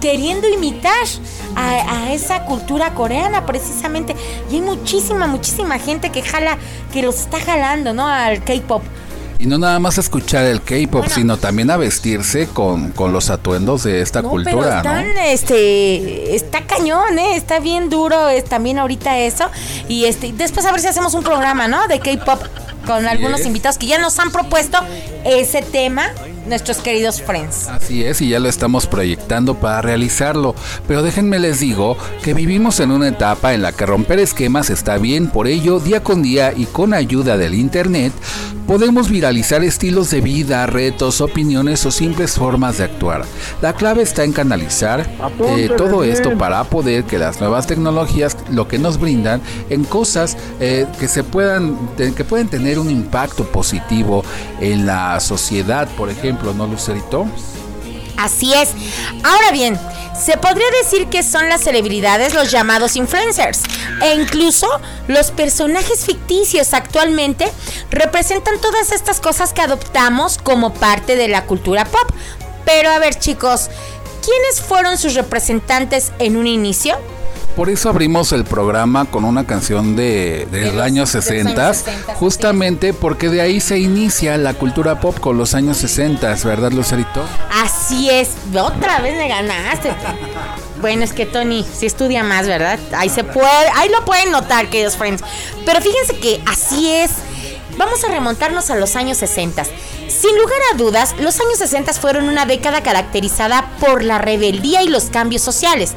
S3: queriendo imitar a, a esa cultura coreana, precisamente. Y hay muchísima, muchísima gente que jala, que los está jalando, ¿no? Al K-pop.
S1: Y no nada más escuchar el K-pop, sino también a vestirse con, con los atuendos de esta
S3: No,
S1: cultura,
S3: pero
S1: ¿no?
S3: este, está cañón, ¿eh? Está bien duro es, también ahorita eso. Y este, después a ver si hacemos un programa, ¿no? De K-pop con algunos invitados que ya nos han propuesto ese tema, nuestros queridos friends.
S1: Así es, y ya lo estamos proyectando para realizarlo. Pero déjenme les digo que vivimos en una etapa en la que romper esquemas está bien, por ello, día con día y con ayuda del Internet, podemos viralizar estilos de vida, retos, opiniones o simples formas de actuar. La clave está en canalizar eh, todo esto para poder que las nuevas tecnologías lo que nos brindan en cosas eh, que se puedan que pueden tener un impacto positivo en la sociedad, por ejemplo, ¿no, Lucerito?
S3: Así es. Ahora bien, se podría decir que son las celebridades los llamados influencers e incluso los personajes ficticios actualmente representan todas estas cosas que adoptamos como parte de la cultura pop. Pero a ver chicos, ¿quiénes fueron sus representantes en un inicio?
S1: Por eso abrimos el programa con una canción de,
S3: los-
S1: año
S3: de los
S1: 60,
S3: años 60,
S1: justamente porque de ahí se inicia la cultura pop con los años 60, ¿verdad, Lucerito?
S3: Así es, otra vez me ganaste. Bueno, es que Tony sí estudia más, ¿verdad? Ahí se puede, ahí lo pueden notar, queridos friends. Pero fíjense que así es. Vamos a remontarnos a los años 60. Sin lugar a dudas, los años 60 fueron una década caracterizada por la rebeldía y los cambios sociales.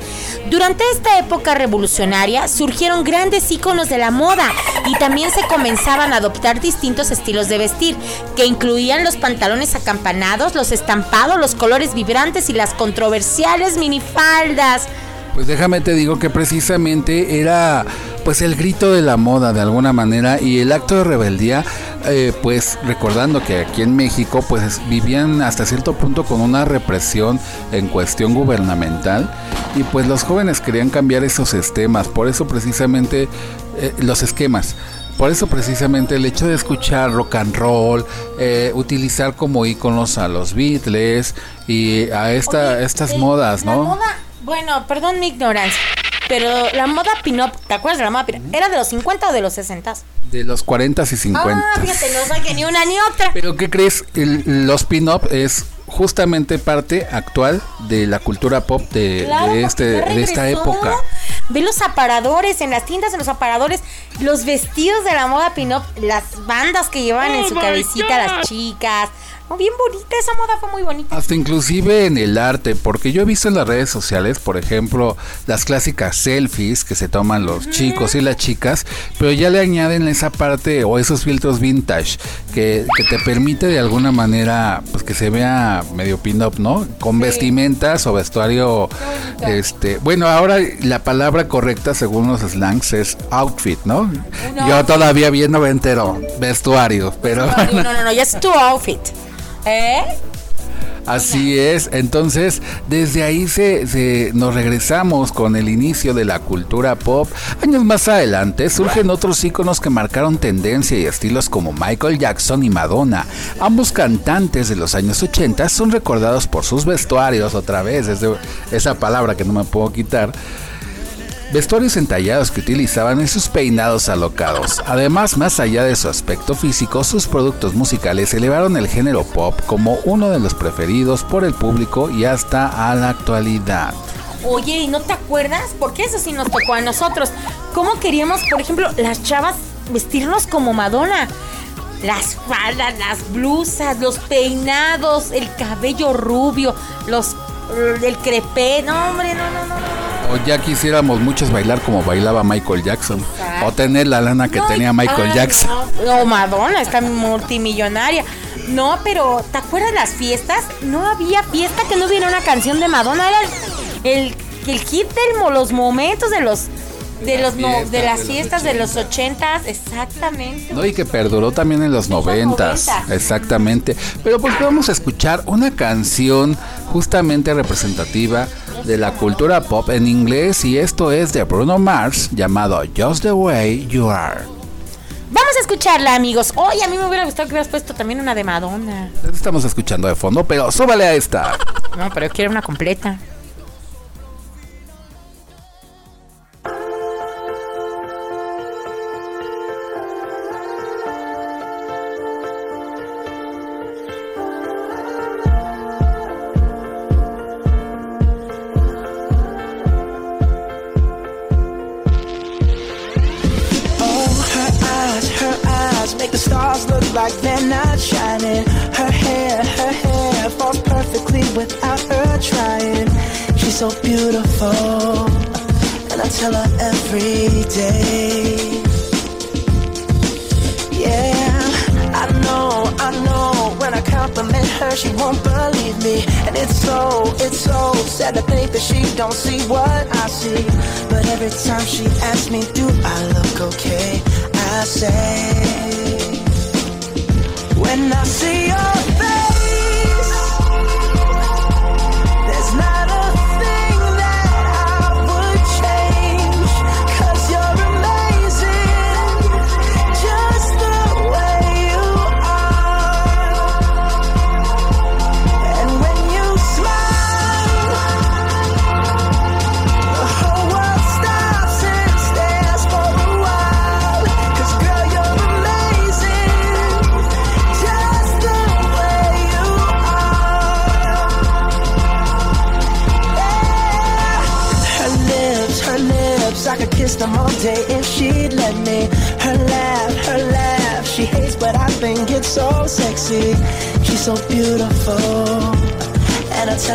S3: Durante esta época revolucionaria surgieron grandes íconos de la moda y también se comenzaban a adoptar distintos estilos de vestir, que incluían los pantalones acampanados, los estampados, los colores vibrantes y las controversiales minifaldas.
S1: Pues déjame te digo que precisamente era pues el grito de la moda de alguna manera y el acto de rebeldía eh, pues recordando que aquí en México pues vivían hasta cierto punto con una represión en cuestión gubernamental y pues los jóvenes querían cambiar esos esquemas por eso precisamente eh, los esquemas por eso precisamente el hecho de escuchar rock and roll, eh, utilizar como íconos a los Beatles y a esta,
S3: Oye,
S1: estas
S3: el-
S1: modas,
S3: la
S1: ¿no?
S3: moda- bueno, perdón mi ignorancia, pero la moda pin-up, ¿te acuerdas de la moda pin-up? ¿Era de los 50 o de los 60?
S1: De los 40 y 50.
S3: Ah, fíjate, no saqué ni una ni otra.
S1: Pero ¿qué crees? El- los pin-up es justamente parte actual de la cultura pop de,
S3: Claro,
S1: de este, de esta época.
S3: Ve los aparadores, en las tiendas, en los aparadores, los vestidos de la moda pin-up, las bandas que llevan en su cabecita las chicas. No, bien bonita, esa moda fue muy bonita.
S1: Hasta inclusive en el arte, porque yo he visto en las redes sociales, por ejemplo, las clásicas selfies que se toman los chicos y las chicas, pero ya le añaden esa parte o esos filtros vintage que, que te permite de alguna manera pues que se vea medio pin-up, ¿no? Con vestimentas o vestuario, este, bueno, ahora la palabra correcta según los slangs es outfit, ¿no? Yo todavía bien noventero, vestuario, pero
S3: No, no, no, ya es tu outfit. ¿Eh?
S1: Así es, entonces desde ahí se, se- nos regresamos con el inicio de la cultura pop. Años más adelante surgen otros íconos que marcaron tendencia y estilos como Michael Jackson y Madonna. Ambos cantantes de los años 80 son recordados por sus vestuarios, otra vez, es de- esa palabra que no me puedo quitar. Vestuarios entallados que utilizaban en sus peinados alocados. Además, más allá de su aspecto físico, sus productos musicales elevaron el género pop como uno de los preferidos por el público y hasta a la actualidad.
S3: Oye, ¿y no te acuerdas? Porque eso sí nos tocó a nosotros. ¿Cómo queríamos, por ejemplo, las chavas vestirnos como Madonna? Las faldas, las blusas, los peinados, el cabello rubio, los el crepé. No, hombre, no, no, no. no.
S1: O ya quisiéramos muchos bailar como bailaba Michael Jackson.
S3: Exacto.
S1: O tener la lana que
S3: No,
S1: tenía Michael Jackson.
S3: No, no, Madonna está multimillonaria. No, pero ¿te acuerdas las fiestas? No había fiesta que no hubiera una canción de Madonna. Era el, el, el hit de los momentos de los de los no-
S1: fiestas
S3: de las
S1: de
S3: fiestas de los ochentas, exactamente.
S1: No, y que perduró también en los noventas, exactamente. Pero pues vamos a escuchar una canción justamente representativa de la cultura pop en inglés y esto es de Bruno Mars llamado Just the Way You Are.
S3: Vamos a escucharla, amigos. Oye, a mí me hubiera gustado que hubieras puesto también una de Madonna.
S1: Estamos escuchando de fondo, pero súbale a esta. [LAUGHS]
S3: No, pero quiero una completa.
S10: Say,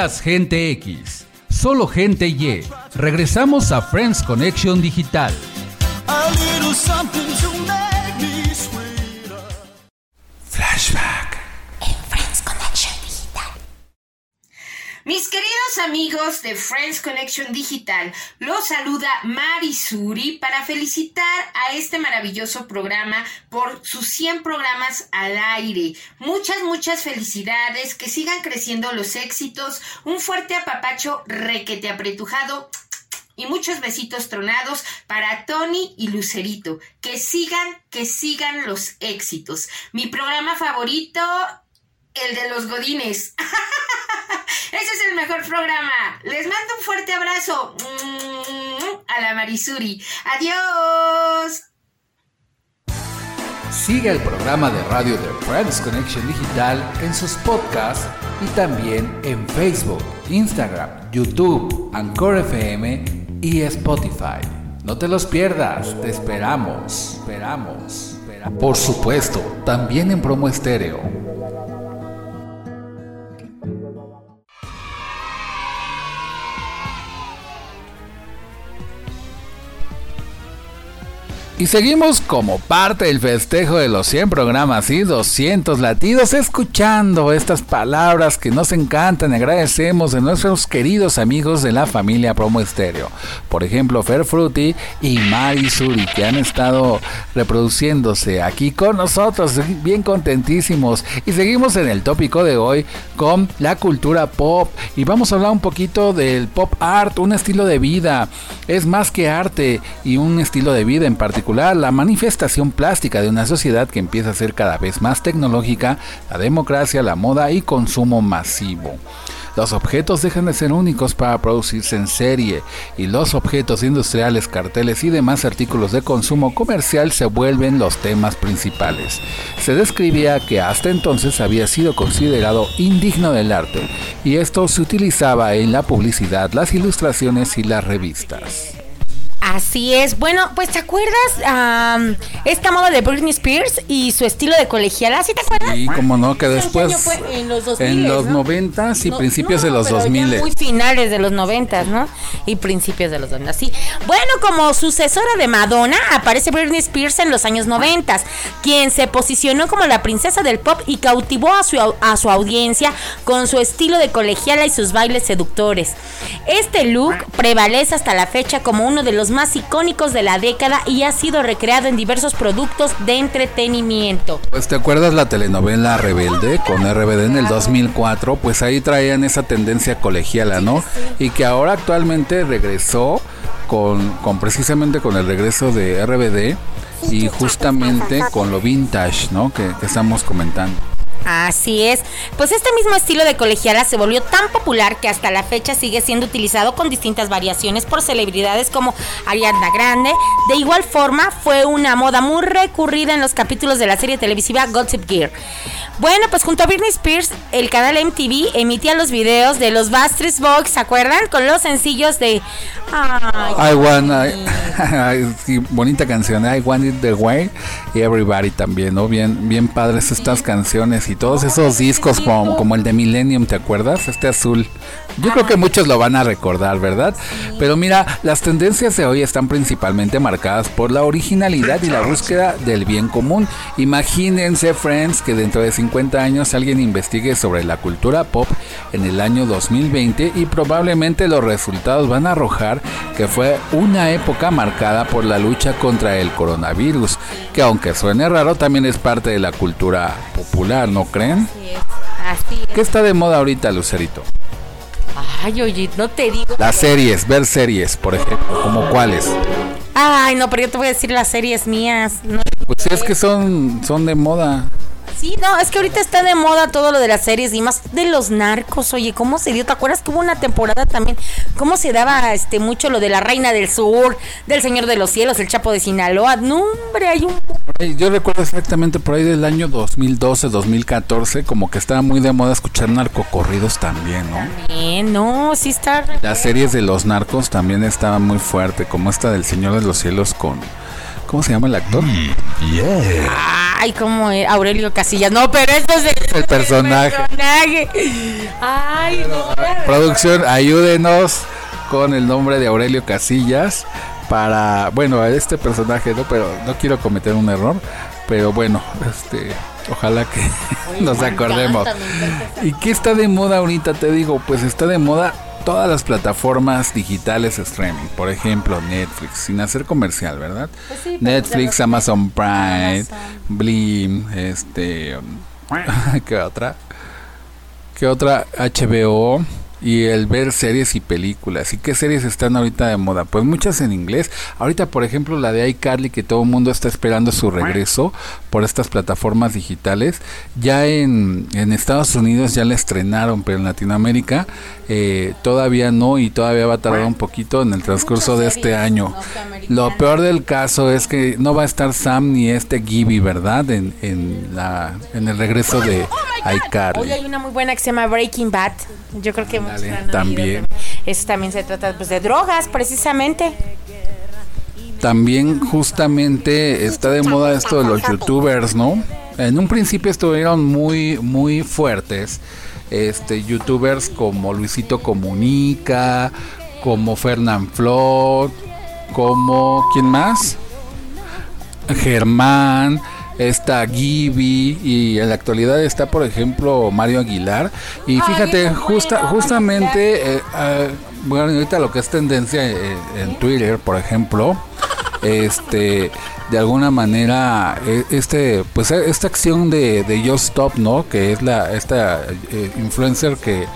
S1: seas gente X, solo gente Y. Regresamos a Friends Connection Digital.
S3: Amigos de Friends Connection Digital, los saluda Mari Suri para felicitar a este maravilloso programa por sus 100 programas al aire. Muchas, muchas felicidades, que sigan creciendo los éxitos, un fuerte apapacho requete apretujado y muchos besitos tronados para Tony y Lucerito. Que sigan, que sigan los éxitos. Mi programa favorito, el de los Godines. [LAUGHS] Ese es el mejor programa. Les mando un fuerte abrazo. A la Marisuri. Adiós.
S1: Siga el programa de radio de Friends Connection Digital en sus podcasts y también en Facebook, Instagram, YouTube, Anchor FM y Spotify. No te los pierdas, te esperamos, esperamos. esperamos. Por supuesto, también en promo estéreo. Y seguimos como parte del festejo de los 100 programas y 200 latidos, escuchando estas palabras que nos encantan y agradecemos de nuestros queridos amigos de la familia Promo Estéreo. Por ejemplo, Fer Frutti y Mari Suri, que han estado reproduciéndose aquí con nosotros, bien contentísimos. Y seguimos en el tópico de hoy con la cultura pop. Y vamos a hablar un poquito del pop art, un estilo de vida. Es más que arte y un estilo de vida en particular la manifestación plástica de una sociedad que empieza a ser cada vez más tecnológica, la democracia, la moda y consumo masivo. Los objetos dejan de ser únicos para producirse en serie y los objetos industriales, carteles y demás artículos de consumo comercial se vuelven los temas principales. Se describía que hasta entonces había sido considerado indigno del arte y esto se utilizaba en la publicidad, las ilustraciones y las revistas.
S3: Así es. Bueno, pues ¿te acuerdas esta moda de Britney Spears y su estilo de colegiala? ¿Sí te acuerdas?
S1: Y como no, que
S3: ¿En qué
S1: después?
S3: En los 2000,
S1: en los
S3: ¿no?
S1: 90 y
S3: No,
S1: principios
S3: no,
S1: de los
S3: pero ya
S1: 2000.
S3: Muy finales de los 90, ¿no? Y principios de los 2000, sí. Bueno, como sucesora de Madonna, aparece Britney Spears en los años 90, quien se posicionó como la princesa del pop y cautivó a su, a su audiencia con su estilo de colegiala y sus bailes seductores. Este look prevalece hasta la fecha como uno de los más icónicos de la década y ha sido recreado en diversos productos de entretenimiento.
S1: Pues te acuerdas la telenovela Rebelde con RBD en el 2004, pues ahí traían esa tendencia colegiala, ¿no? Y que ahora actualmente regresó con, con precisamente con el regreso de RBD y justamente con lo vintage, ¿no? Que, que estamos comentando.
S3: Así es. Pues este mismo estilo de colegiala se volvió tan popular que hasta la fecha sigue siendo utilizado con distintas variaciones por celebridades como Ariana Grande. De igual forma, fue una moda muy recurrida en los capítulos de la serie televisiva Gossip Gear. Bueno, pues junto a Britney Spears, el canal MTV emitía los videos de los Backstreet Boys, ¿se acuerdan? Con los sencillos de... Ay,
S1: I want, I- [LAUGHS] sí, bonita canción, I want it the way y Everybody también, ¿no? Bien, bien padres estas canciones y todos esos discos como, como el de Millennium, ¿te acuerdas? Este azul. Yo creo que muchos lo van a recordar, ¿verdad? Pero mira, las tendencias de hoy están principalmente marcadas por la originalidad y la búsqueda del bien común. Imagínense, friends, que dentro de 50 años alguien investigue sobre la cultura pop en el año 2020 y probablemente los resultados van a arrojar que fue una época marcada por la lucha contra el coronavirus, que aunque suene raro también es parte de la cultura popular, ¿no creen?
S3: Así
S1: ¿Qué está de moda ahorita, Lucerito?
S3: Ay, oye, no te digo.
S1: Las series, ver series, por ejemplo, como cuáles.
S3: Ay, no, pero yo te voy a decir las series mías. No,
S1: Pues es que son, son de moda.
S3: Sí, no, es que ahorita está de moda todo lo de las series y más de los narcos. Oye, ¿cómo se dio? ¿Te acuerdas que hubo una temporada también? ¿Cómo se daba este mucho lo de la Reina del Sur, del Señor de los Cielos, el Chapo de Sinaloa? No, hombre, hay un...
S1: Yo recuerdo exactamente por ahí del año 2012, 2014, como que estaba muy de moda escuchar narcocorridos también, ¿no?
S3: Eh, no, sí está...
S1: Las series de los narcos también estaban muy fuerte, como esta del Señor de los Cielos con... ¿Cómo se llama el actor?
S3: Ay, como eh, Aurelio Casillas. No, pero esto es el,
S1: El personaje.
S3: personaje. Ay, no.
S1: Producción, ayúdenos con el nombre de Aurelio Casillas para, bueno, a este personaje, ¿no? Pero no quiero cometer un error, pero bueno, este, ojalá que [LAUGHS] nos acordemos. ¿Y qué está de moda ahorita? Te digo, pues está de moda todas las plataformas digitales streaming, por ejemplo, Netflix, sin hacer comercial, ¿verdad?
S3: Pues sí,
S1: Netflix, Amazon Prime,
S3: Amazon.
S1: Blim, este, um, [LAUGHS] ¿qué otra? ¿Qué otra? HBO y el ver series y películas. ¿Y qué series están ahorita de moda? Pues muchas en inglés. Ahorita, por ejemplo, la de iCarly, que todo el mundo está esperando su regreso por estas plataformas digitales. Ya en, en Estados Unidos ya la estrenaron, pero en Latinoamérica eh, todavía no y todavía va a tardar un poquito en el transcurso de este año. Lo peor del caso es que no va a estar Sam ni este Gibby, ¿verdad? En, en, la, en el regreso de
S3: Hoy
S1: iCarly.
S3: hay una muy buena que se llama Breaking Bad. Yo creo que
S1: también.
S3: Eso también se trata pues, de drogas, precisamente.
S1: También justamente está de moda esto de los youtubers, ¿no? En un principio estuvieron muy, muy fuertes. Este, youtubers como Luisito Comunica, como Fernán Flor, como ¿quién más? Germán, está Gibi y en la actualidad está por ejemplo Mario Aguilar. Y fíjate justa, justamente eh, ah, bueno ahorita lo que es tendencia eh, en Twitter por ejemplo este de alguna manera eh, este pues eh, esta acción de, de Just Stop no que es la esta eh, influencer que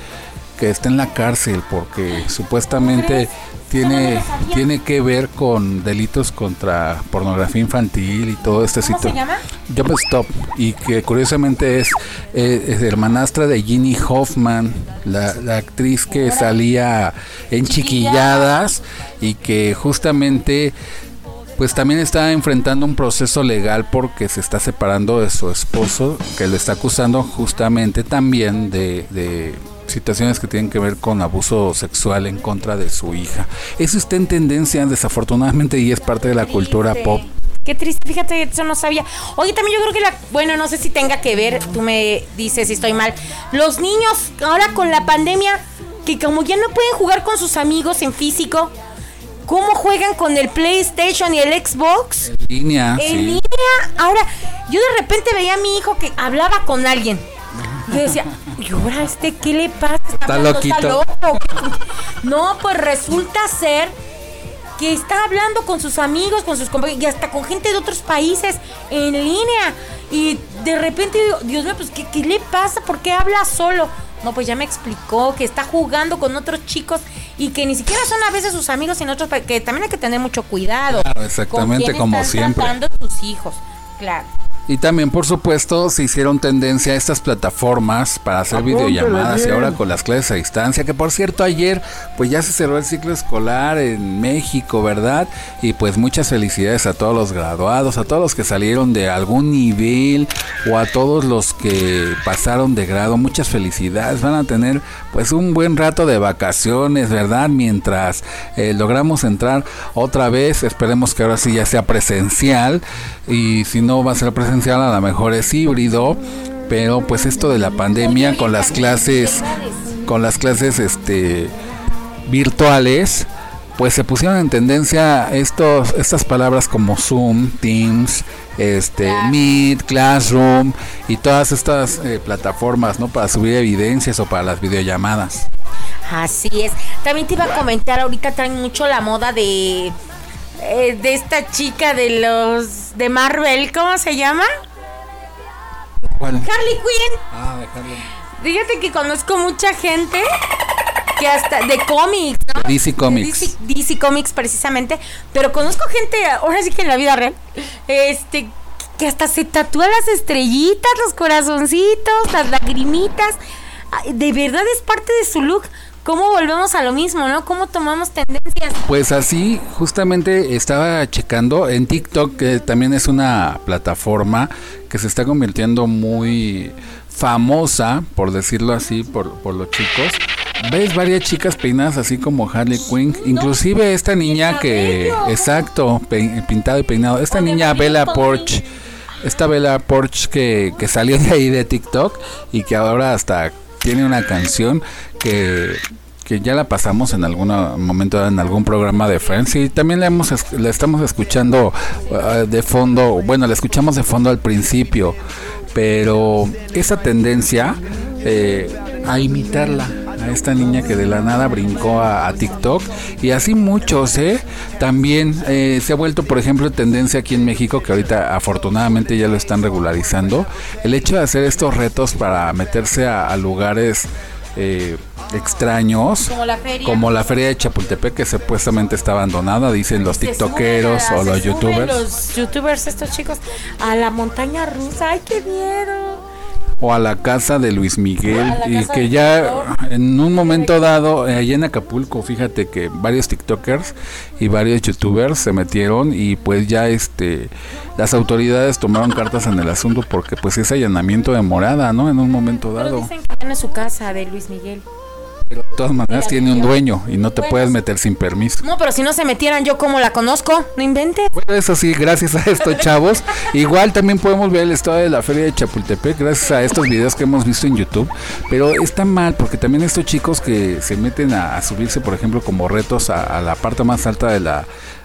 S1: que está en la cárcel porque supuestamente tiene tiene que ver con delitos contra pornografía infantil y todo este
S3: ¿Cómo se
S1: sitio.
S3: llama?
S1: Jump Stop y que curiosamente es, eh, es hermanastra de Ginny Hoffman, la, la actriz que salía en Chiquilladas y que justamente pues también está enfrentando un proceso legal porque se está separando de su esposo que le está acusando justamente también de, de situaciones que tienen que ver con abuso sexual en contra de su hija. Eso está en tendencia desafortunadamente y es parte de la cultura pop.
S3: Qué triste, fíjate, eso no sabía. Oye, también yo creo que la, bueno, no sé si tenga que ver, tú me dices si estoy mal. Los niños ahora con la pandemia, que como ya no pueden jugar con sus amigos en físico, ¿cómo juegan con el PlayStation y el Xbox?
S1: Línea,
S3: En
S1: sí.
S3: línea. Ahora, yo de repente veía a mi hijo que hablaba con alguien. Yo decía, ¿y ahora este qué le pasa?
S1: Está
S3: hablando,
S1: loquito.
S3: loco". [LAUGHS] No, pues resulta ser que está hablando con sus amigos, con sus compañeros y hasta con gente de otros países en línea. Y de repente Dios mío, pues ¿qué, qué le pasa? ¿Por qué habla solo? No, pues ya me explicó que está jugando con otros chicos y que ni siquiera son a veces sus amigos, sino otros, que también hay que tener mucho cuidado.
S1: Claro,
S3: con
S1: exactamente
S3: quién
S1: como
S3: están
S1: siempre.
S3: tratando tus hijos. Claro.
S1: Y también, por supuesto, se hicieron tendencia a estas plataformas para hacer
S5: Apúntale
S1: videollamadas y ahora con las clases a distancia, que por cierto ayer pues ya se cerró el ciclo escolar en México, ¿verdad? Y pues muchas felicidades a todos los graduados, a todos los que salieron de algún nivel o a todos los que pasaron de grado, muchas felicidades, van a tener pues un buen rato de vacaciones, ¿verdad? Mientras eh, logramos entrar otra vez, esperemos que ahora sí ya sea presencial y si no va a ser presencial a lo mejor es híbrido, pero pues esto de la pandemia con las clases con las clases este virtuales pues se pusieron en tendencia estos estas palabras como Zoom, Teams, este Meet, Classroom y todas estas eh, plataformas, ¿no? Para subir evidencias o para las videollamadas.
S3: Así es. También te iba a comentar, ahorita traen mucho la moda de eh, de esta chica de los de Marvel, ¿cómo se llama?
S1: ¿Cuál?
S3: Harley Quinn.
S1: Ah, dejarlo.
S3: Fíjate que conozco mucha gente que hasta de cómics, ¿no?
S1: De DC Comics.
S3: DC, DC Comics precisamente, pero conozco gente, ahora sí que en la vida real, este, que hasta se tatúa las estrellitas, los corazoncitos, las lagrimitas. De verdad es parte de su look. ¿Cómo volvemos a lo mismo, no? ¿Cómo tomamos tendencias?
S1: Pues así, justamente estaba checando en TikTok, que también es una plataforma que se está convirtiendo muy famosa, por decirlo así, por, por los chicos. Ves varias chicas peinadas así como Harley Quinn, inclusive esta niña que, exacto, pe- pintado y peinado, esta niña Bella Porch, esta Bella Porch que, que salió de ahí de TikTok y que ahora hasta tiene una canción que, que ya la pasamos en algún momento en algún programa de Friends y también la, hemos, la estamos escuchando uh, de fondo, bueno, la escuchamos de fondo al principio, pero esa tendencia eh, a imitarla a esta niña que de la nada brincó a, TikTok y así muchos, ¿eh? También eh, se ha vuelto, por ejemplo, tendencia aquí en México, que ahorita afortunadamente ya lo están regularizando, el hecho de hacer estos retos para meterse a, a lugares eh, extraños,
S3: Como la feria.
S1: como la feria de Chapultepec, que supuestamente está abandonada, dicen los
S3: Se
S1: tiktokeros
S3: suben
S1: o los youtubers.
S3: Los youtubers, estos chicos, a la montaña rusa. ¡Ay, qué miedo!
S1: o a la casa de Luis Miguel y que ya en un momento dado eh, allá en Acapulco fíjate que varios tiktokers y varios youtubers se metieron y pues ya este las autoridades tomaron cartas en el asunto porque pues es allanamiento de morada no en un momento
S3: Pero
S1: dado
S3: dicen que es su casa de Luis Miguel.
S1: Pero de todas maneras tiene un dueño y no te
S3: Bueno,
S1: puedes meter sin permiso
S3: No, pero si no se metieran, yo como la conozco, no inventes.
S1: Bueno, eso sí, gracias a estos chavos. Igual también podemos ver el estado de la feria de Chapultepec gracias a estos videos que hemos visto en YouTube. Pero está mal porque también estos chicos que se meten a, a subirse, por ejemplo, como retos a, a la parte más alta de la,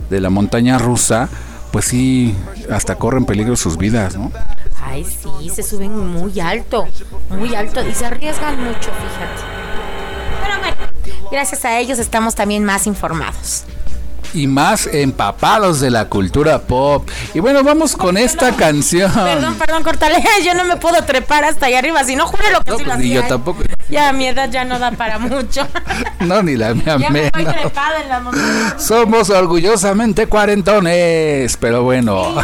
S1: de la montaña rusa, pues sí, hasta corren peligro sus vidas, ¿no?
S3: Ay, sí, se suben muy alto, muy alto y se arriesgan mucho, fíjate. Gracias a ellos estamos también más informados.
S1: Y más empapados de la cultura pop. Y bueno, vamos con esta canción.
S3: Perdón, perdón, cortale. [LAUGHS] Yo no me puedo trepar hasta allá arriba. Si no, juro lo que
S1: No,
S3: sí lo
S1: pues, ni yo
S3: ¿eh?
S1: tampoco.
S3: Ya mi edad ya no da para mucho. [LAUGHS]
S1: No, ni la mía
S3: ya me voy
S1: menos. [LAUGHS]
S3: trepada en la montaña.
S1: Somos orgullosamente cuarentones, pero bueno,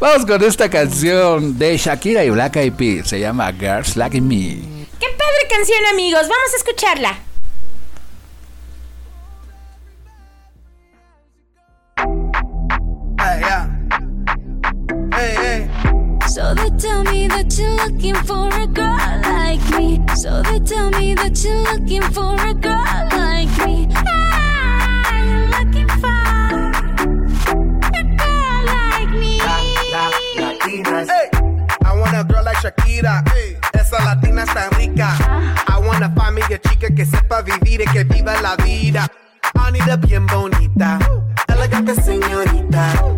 S1: vamos con esta canción de Shakira y Black Eyed Peas, se llama Girls Like Me.
S3: Qué padre canción, amigos. Vamos a escucharla.
S11: So they tell me that you're looking for a girl like me. So they tell me that you're looking for a girl like me. Ah, you're looking for a girl like me.
S12: Hey, I want a girl like Shakira. Esa latina está rica. I wanna find me a chica que sepa vivir y que viva la vida. I need a bien bonita, elegante señorita.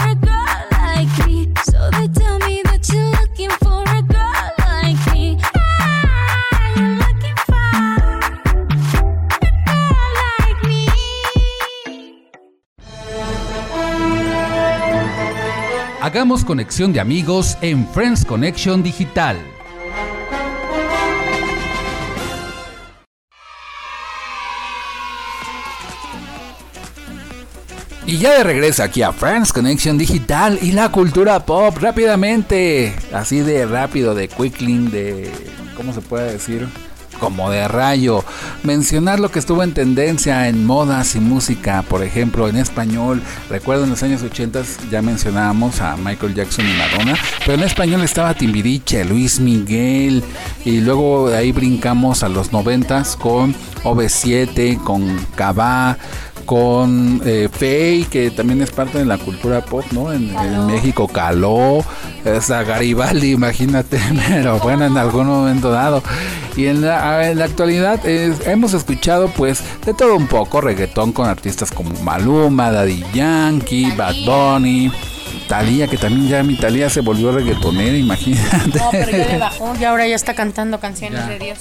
S1: Hagamos conexión de amigos en Friends Connection Digital. Y ya de regreso aquí a Friends Connection Digital y la cultura pop rápidamente, así de rápido, de quickling, de ¿cómo se puede decir? Como de rayo. Mencionar lo que estuvo en tendencia en modas y música, por ejemplo, en español. Recuerdo en los años 80 ya mencionábamos a Michael Jackson y Madonna, pero en español estaba Timbiriche, Luis Miguel y luego de ahí brincamos a los 90 con OV7, con Cabá, con eh, Fey, que también es parte de la cultura pop, ¿no? En, en México, Caló, esa Garibaldi, imagínate, [LAUGHS] pero bueno, en algún momento dado. Y en la, en la actualidad hemos escuchado pues de todo un poco, reggaetón con artistas como Maluma, Daddy Yankee, Bad Bunny. Talía, que también ya mi Talía se volvió reggaetonera, [LAUGHS] imagínate.
S3: No, pero ya le bajó y ahora ya está cantando canciones
S1: Ya.
S3: de Dios.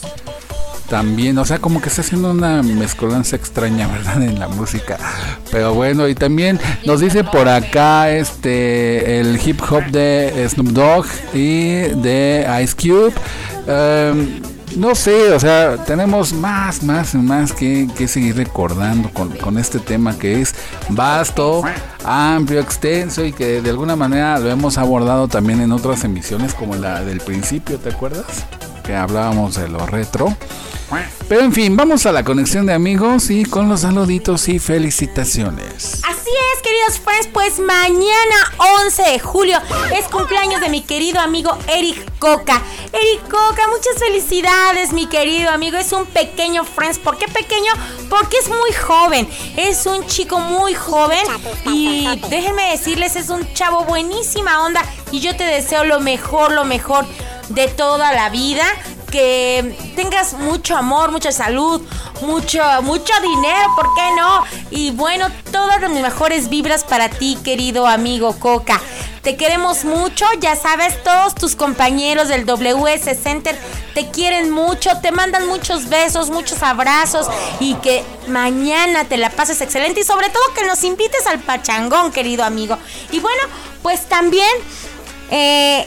S1: También, o sea, como que está haciendo una mezcolanza extraña, [LAUGHS] ¿verdad? En la música. Pero bueno, y también nos dice por acá este el hip hop de Snoop Dogg y de Ice Cube. Em, no sé, o sea, tenemos más, más, más que, que seguir recordando con, con este tema que es vasto, amplio, extenso y que de alguna manera lo hemos abordado también en otras emisiones como la del principio, ¿te acuerdas? Que hablábamos de lo retro. Pero en fin, vamos a la conexión de amigos y con los saluditos y felicitaciones.
S3: Así es, queridos friends, pues mañana 11 de julio es cumpleaños de mi querido amigo Eric Coca. Eric Coca, muchas felicidades, mi querido amigo. Es un pequeño friends. ¿Por qué pequeño? Porque es muy joven. Es un chico muy joven y déjenme decirles, es un chavo buenísima onda y yo te deseo lo mejor, lo mejor de toda la vida. Que tengas mucho amor, mucha salud, mucho, mucho dinero, ¿por qué no? Y bueno, todas las mejores vibras para ti, querido amigo Coca. Te queremos mucho, ya sabes, todos tus compañeros del WS Center te quieren mucho, te mandan muchos besos, muchos abrazos y que mañana te la pases excelente y sobre todo que nos invites al pachangón, querido amigo. Y bueno, pues también... Eh,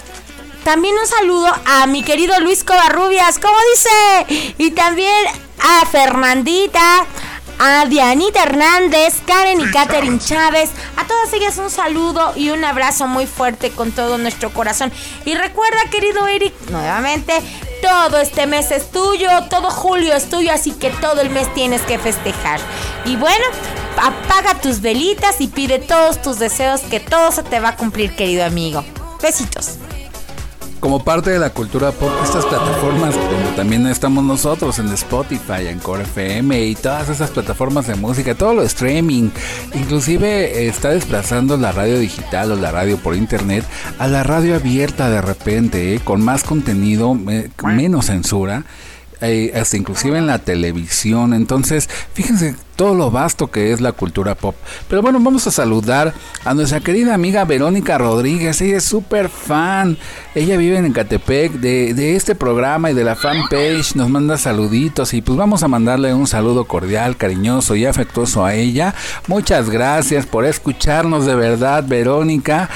S3: también un saludo a mi querido Luis Covarrubias, ¿cómo dice? Y también a Fernandita, a Dianita Hernández, Karen y Catherine Chávez. A todas ellas un saludo y un abrazo muy fuerte con todo nuestro corazón. Y recuerda, querido Eric, nuevamente, todo este mes es tuyo, todo julio es tuyo, así que todo el mes tienes que festejar. Y bueno, apaga tus velitas y pide todos tus deseos, que todo se te va a cumplir, querido amigo. Besitos.
S1: Como parte de la cultura pop, estas plataformas donde también estamos nosotros en Spotify, en Core FM y todas esas plataformas de música, todo lo streaming, inclusive está desplazando la radio digital o la radio por internet a la radio abierta de repente, eh, con más contenido, me- menos censura. eh, hasta inclusive en la televisión. Entonces, fíjense todo lo vasto que es la cultura pop. Pero bueno, vamos a saludar a nuestra querida amiga Verónica Rodríguez. Ella es súper fan. Ella vive en Ecatepec de, de este programa y de la fanpage. Nos manda saluditos y pues vamos a mandarle un saludo cordial, cariñoso y afectuoso a ella. Muchas gracias por escucharnos de verdad, Verónica.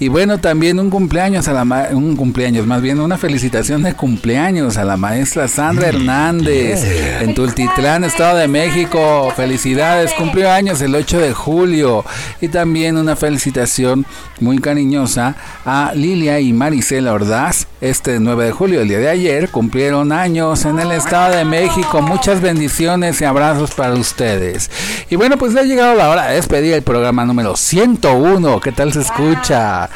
S1: Y bueno, también un cumpleaños a la ma- un cumpleaños, más bien una felicitación de cumpleaños a la maestra Sandra Hernández en Tultitlán, Estado de México. Felicidades, cumplió años el 8 de julio. Y también una felicitación muy cariñosa a Lilia y Marisela Ordaz. Este 9 de julio, el día de ayer, cumplieron años en el Estado de México. Muchas bendiciones y abrazos para ustedes. Y bueno, pues ya ha llegado la hora de despedir el programa número 101. ¿Qué tal se escucha?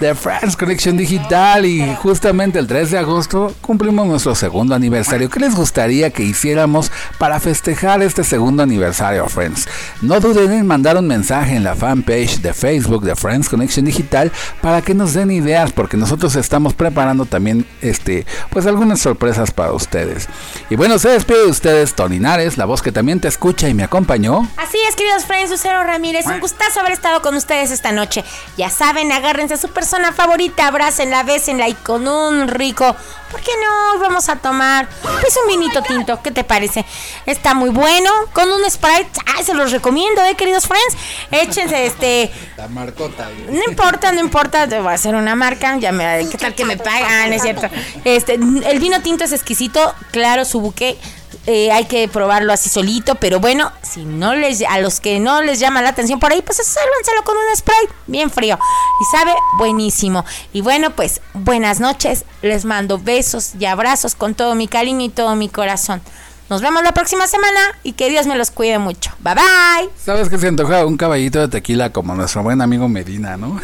S1: De France Connection Digital. Y justamente el 3 de agosto cumplimos nuestro segundo aniversario. ¿Qué les gustaría que hiciéramos para festejar este segundo aniversario, Friends? No duden en mandar un mensaje en la fanpage de Facebook de Friends Connection Digital para que nos den ideas, porque nosotros estamos preparando también este, pues algunas sorpresas para ustedes. Y bueno, se despide de ustedes Tony Nares, la voz que también te escucha y me acompañó.
S3: Así es, queridos friends, Lucero Ramírez, un gustazo haber estado con ustedes esta noche. Ya saben, agárrense a su persona favorita, abrácenla, bésenla y con un rico, ¿por qué no? Vamos a tomar, pues un vinito tinto, ¿qué te parece? Está muy bueno, con un Sprite, ay, se los recomiendo, ¿eh, queridos friends? Échense este,
S9: La marcota.
S3: no importa, no importa, te voy a hacer una marca, ya me, ¿qué tal que me pagan? Es cierto. Este, el vino tinto es exquisito, claro, su buque. Eh, hay que probarlo así solito, pero bueno, si no les a los que no les llama la atención por ahí, pues sálvanselo con un spray bien frío y sabe buenísimo. Y bueno, pues buenas noches, les mando besos y abrazos con todo mi cariño y todo mi corazón. Nos vemos la próxima semana y que Dios me los cuide mucho. Bye bye.
S1: ¿Sabes que se antoja un caballito de tequila como nuestro buen amigo Medina, no?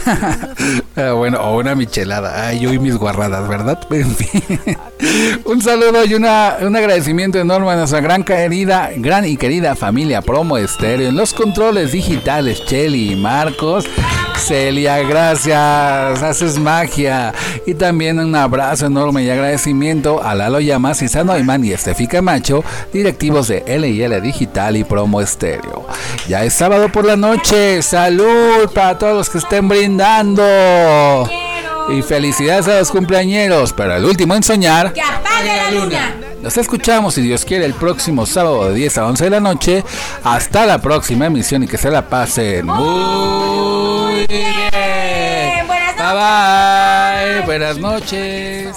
S1: Pero [LAUGHS] bueno, o una michelada. Ay, yo y mis guarradas, ¿verdad? [LAUGHS] Un saludo y una, un agradecimiento enorme a nuestra gran querida, gran y querida familia Promo Estéreo en los controles digitales, Chelly y Marcos. Celia, gracias, haces magia. Y también un abrazo enorme y agradecimiento a Lalo Llamas, Isano Ayman y Estefi Camacho, directivos de LL Digital y Promo Estéreo. Ya es sábado por la noche, salud para todos los que estén brindando. Y felicidades a los cumpleañeros, pero el último en soñar.
S3: ¡Que apague la luna!
S1: Nos escuchamos, si Dios quiere, el próximo sábado de 10 a 11 de la noche. Hasta la próxima emisión y que se la pasen muy bien.
S3: Buenas
S1: Bye bye. Buenas noches.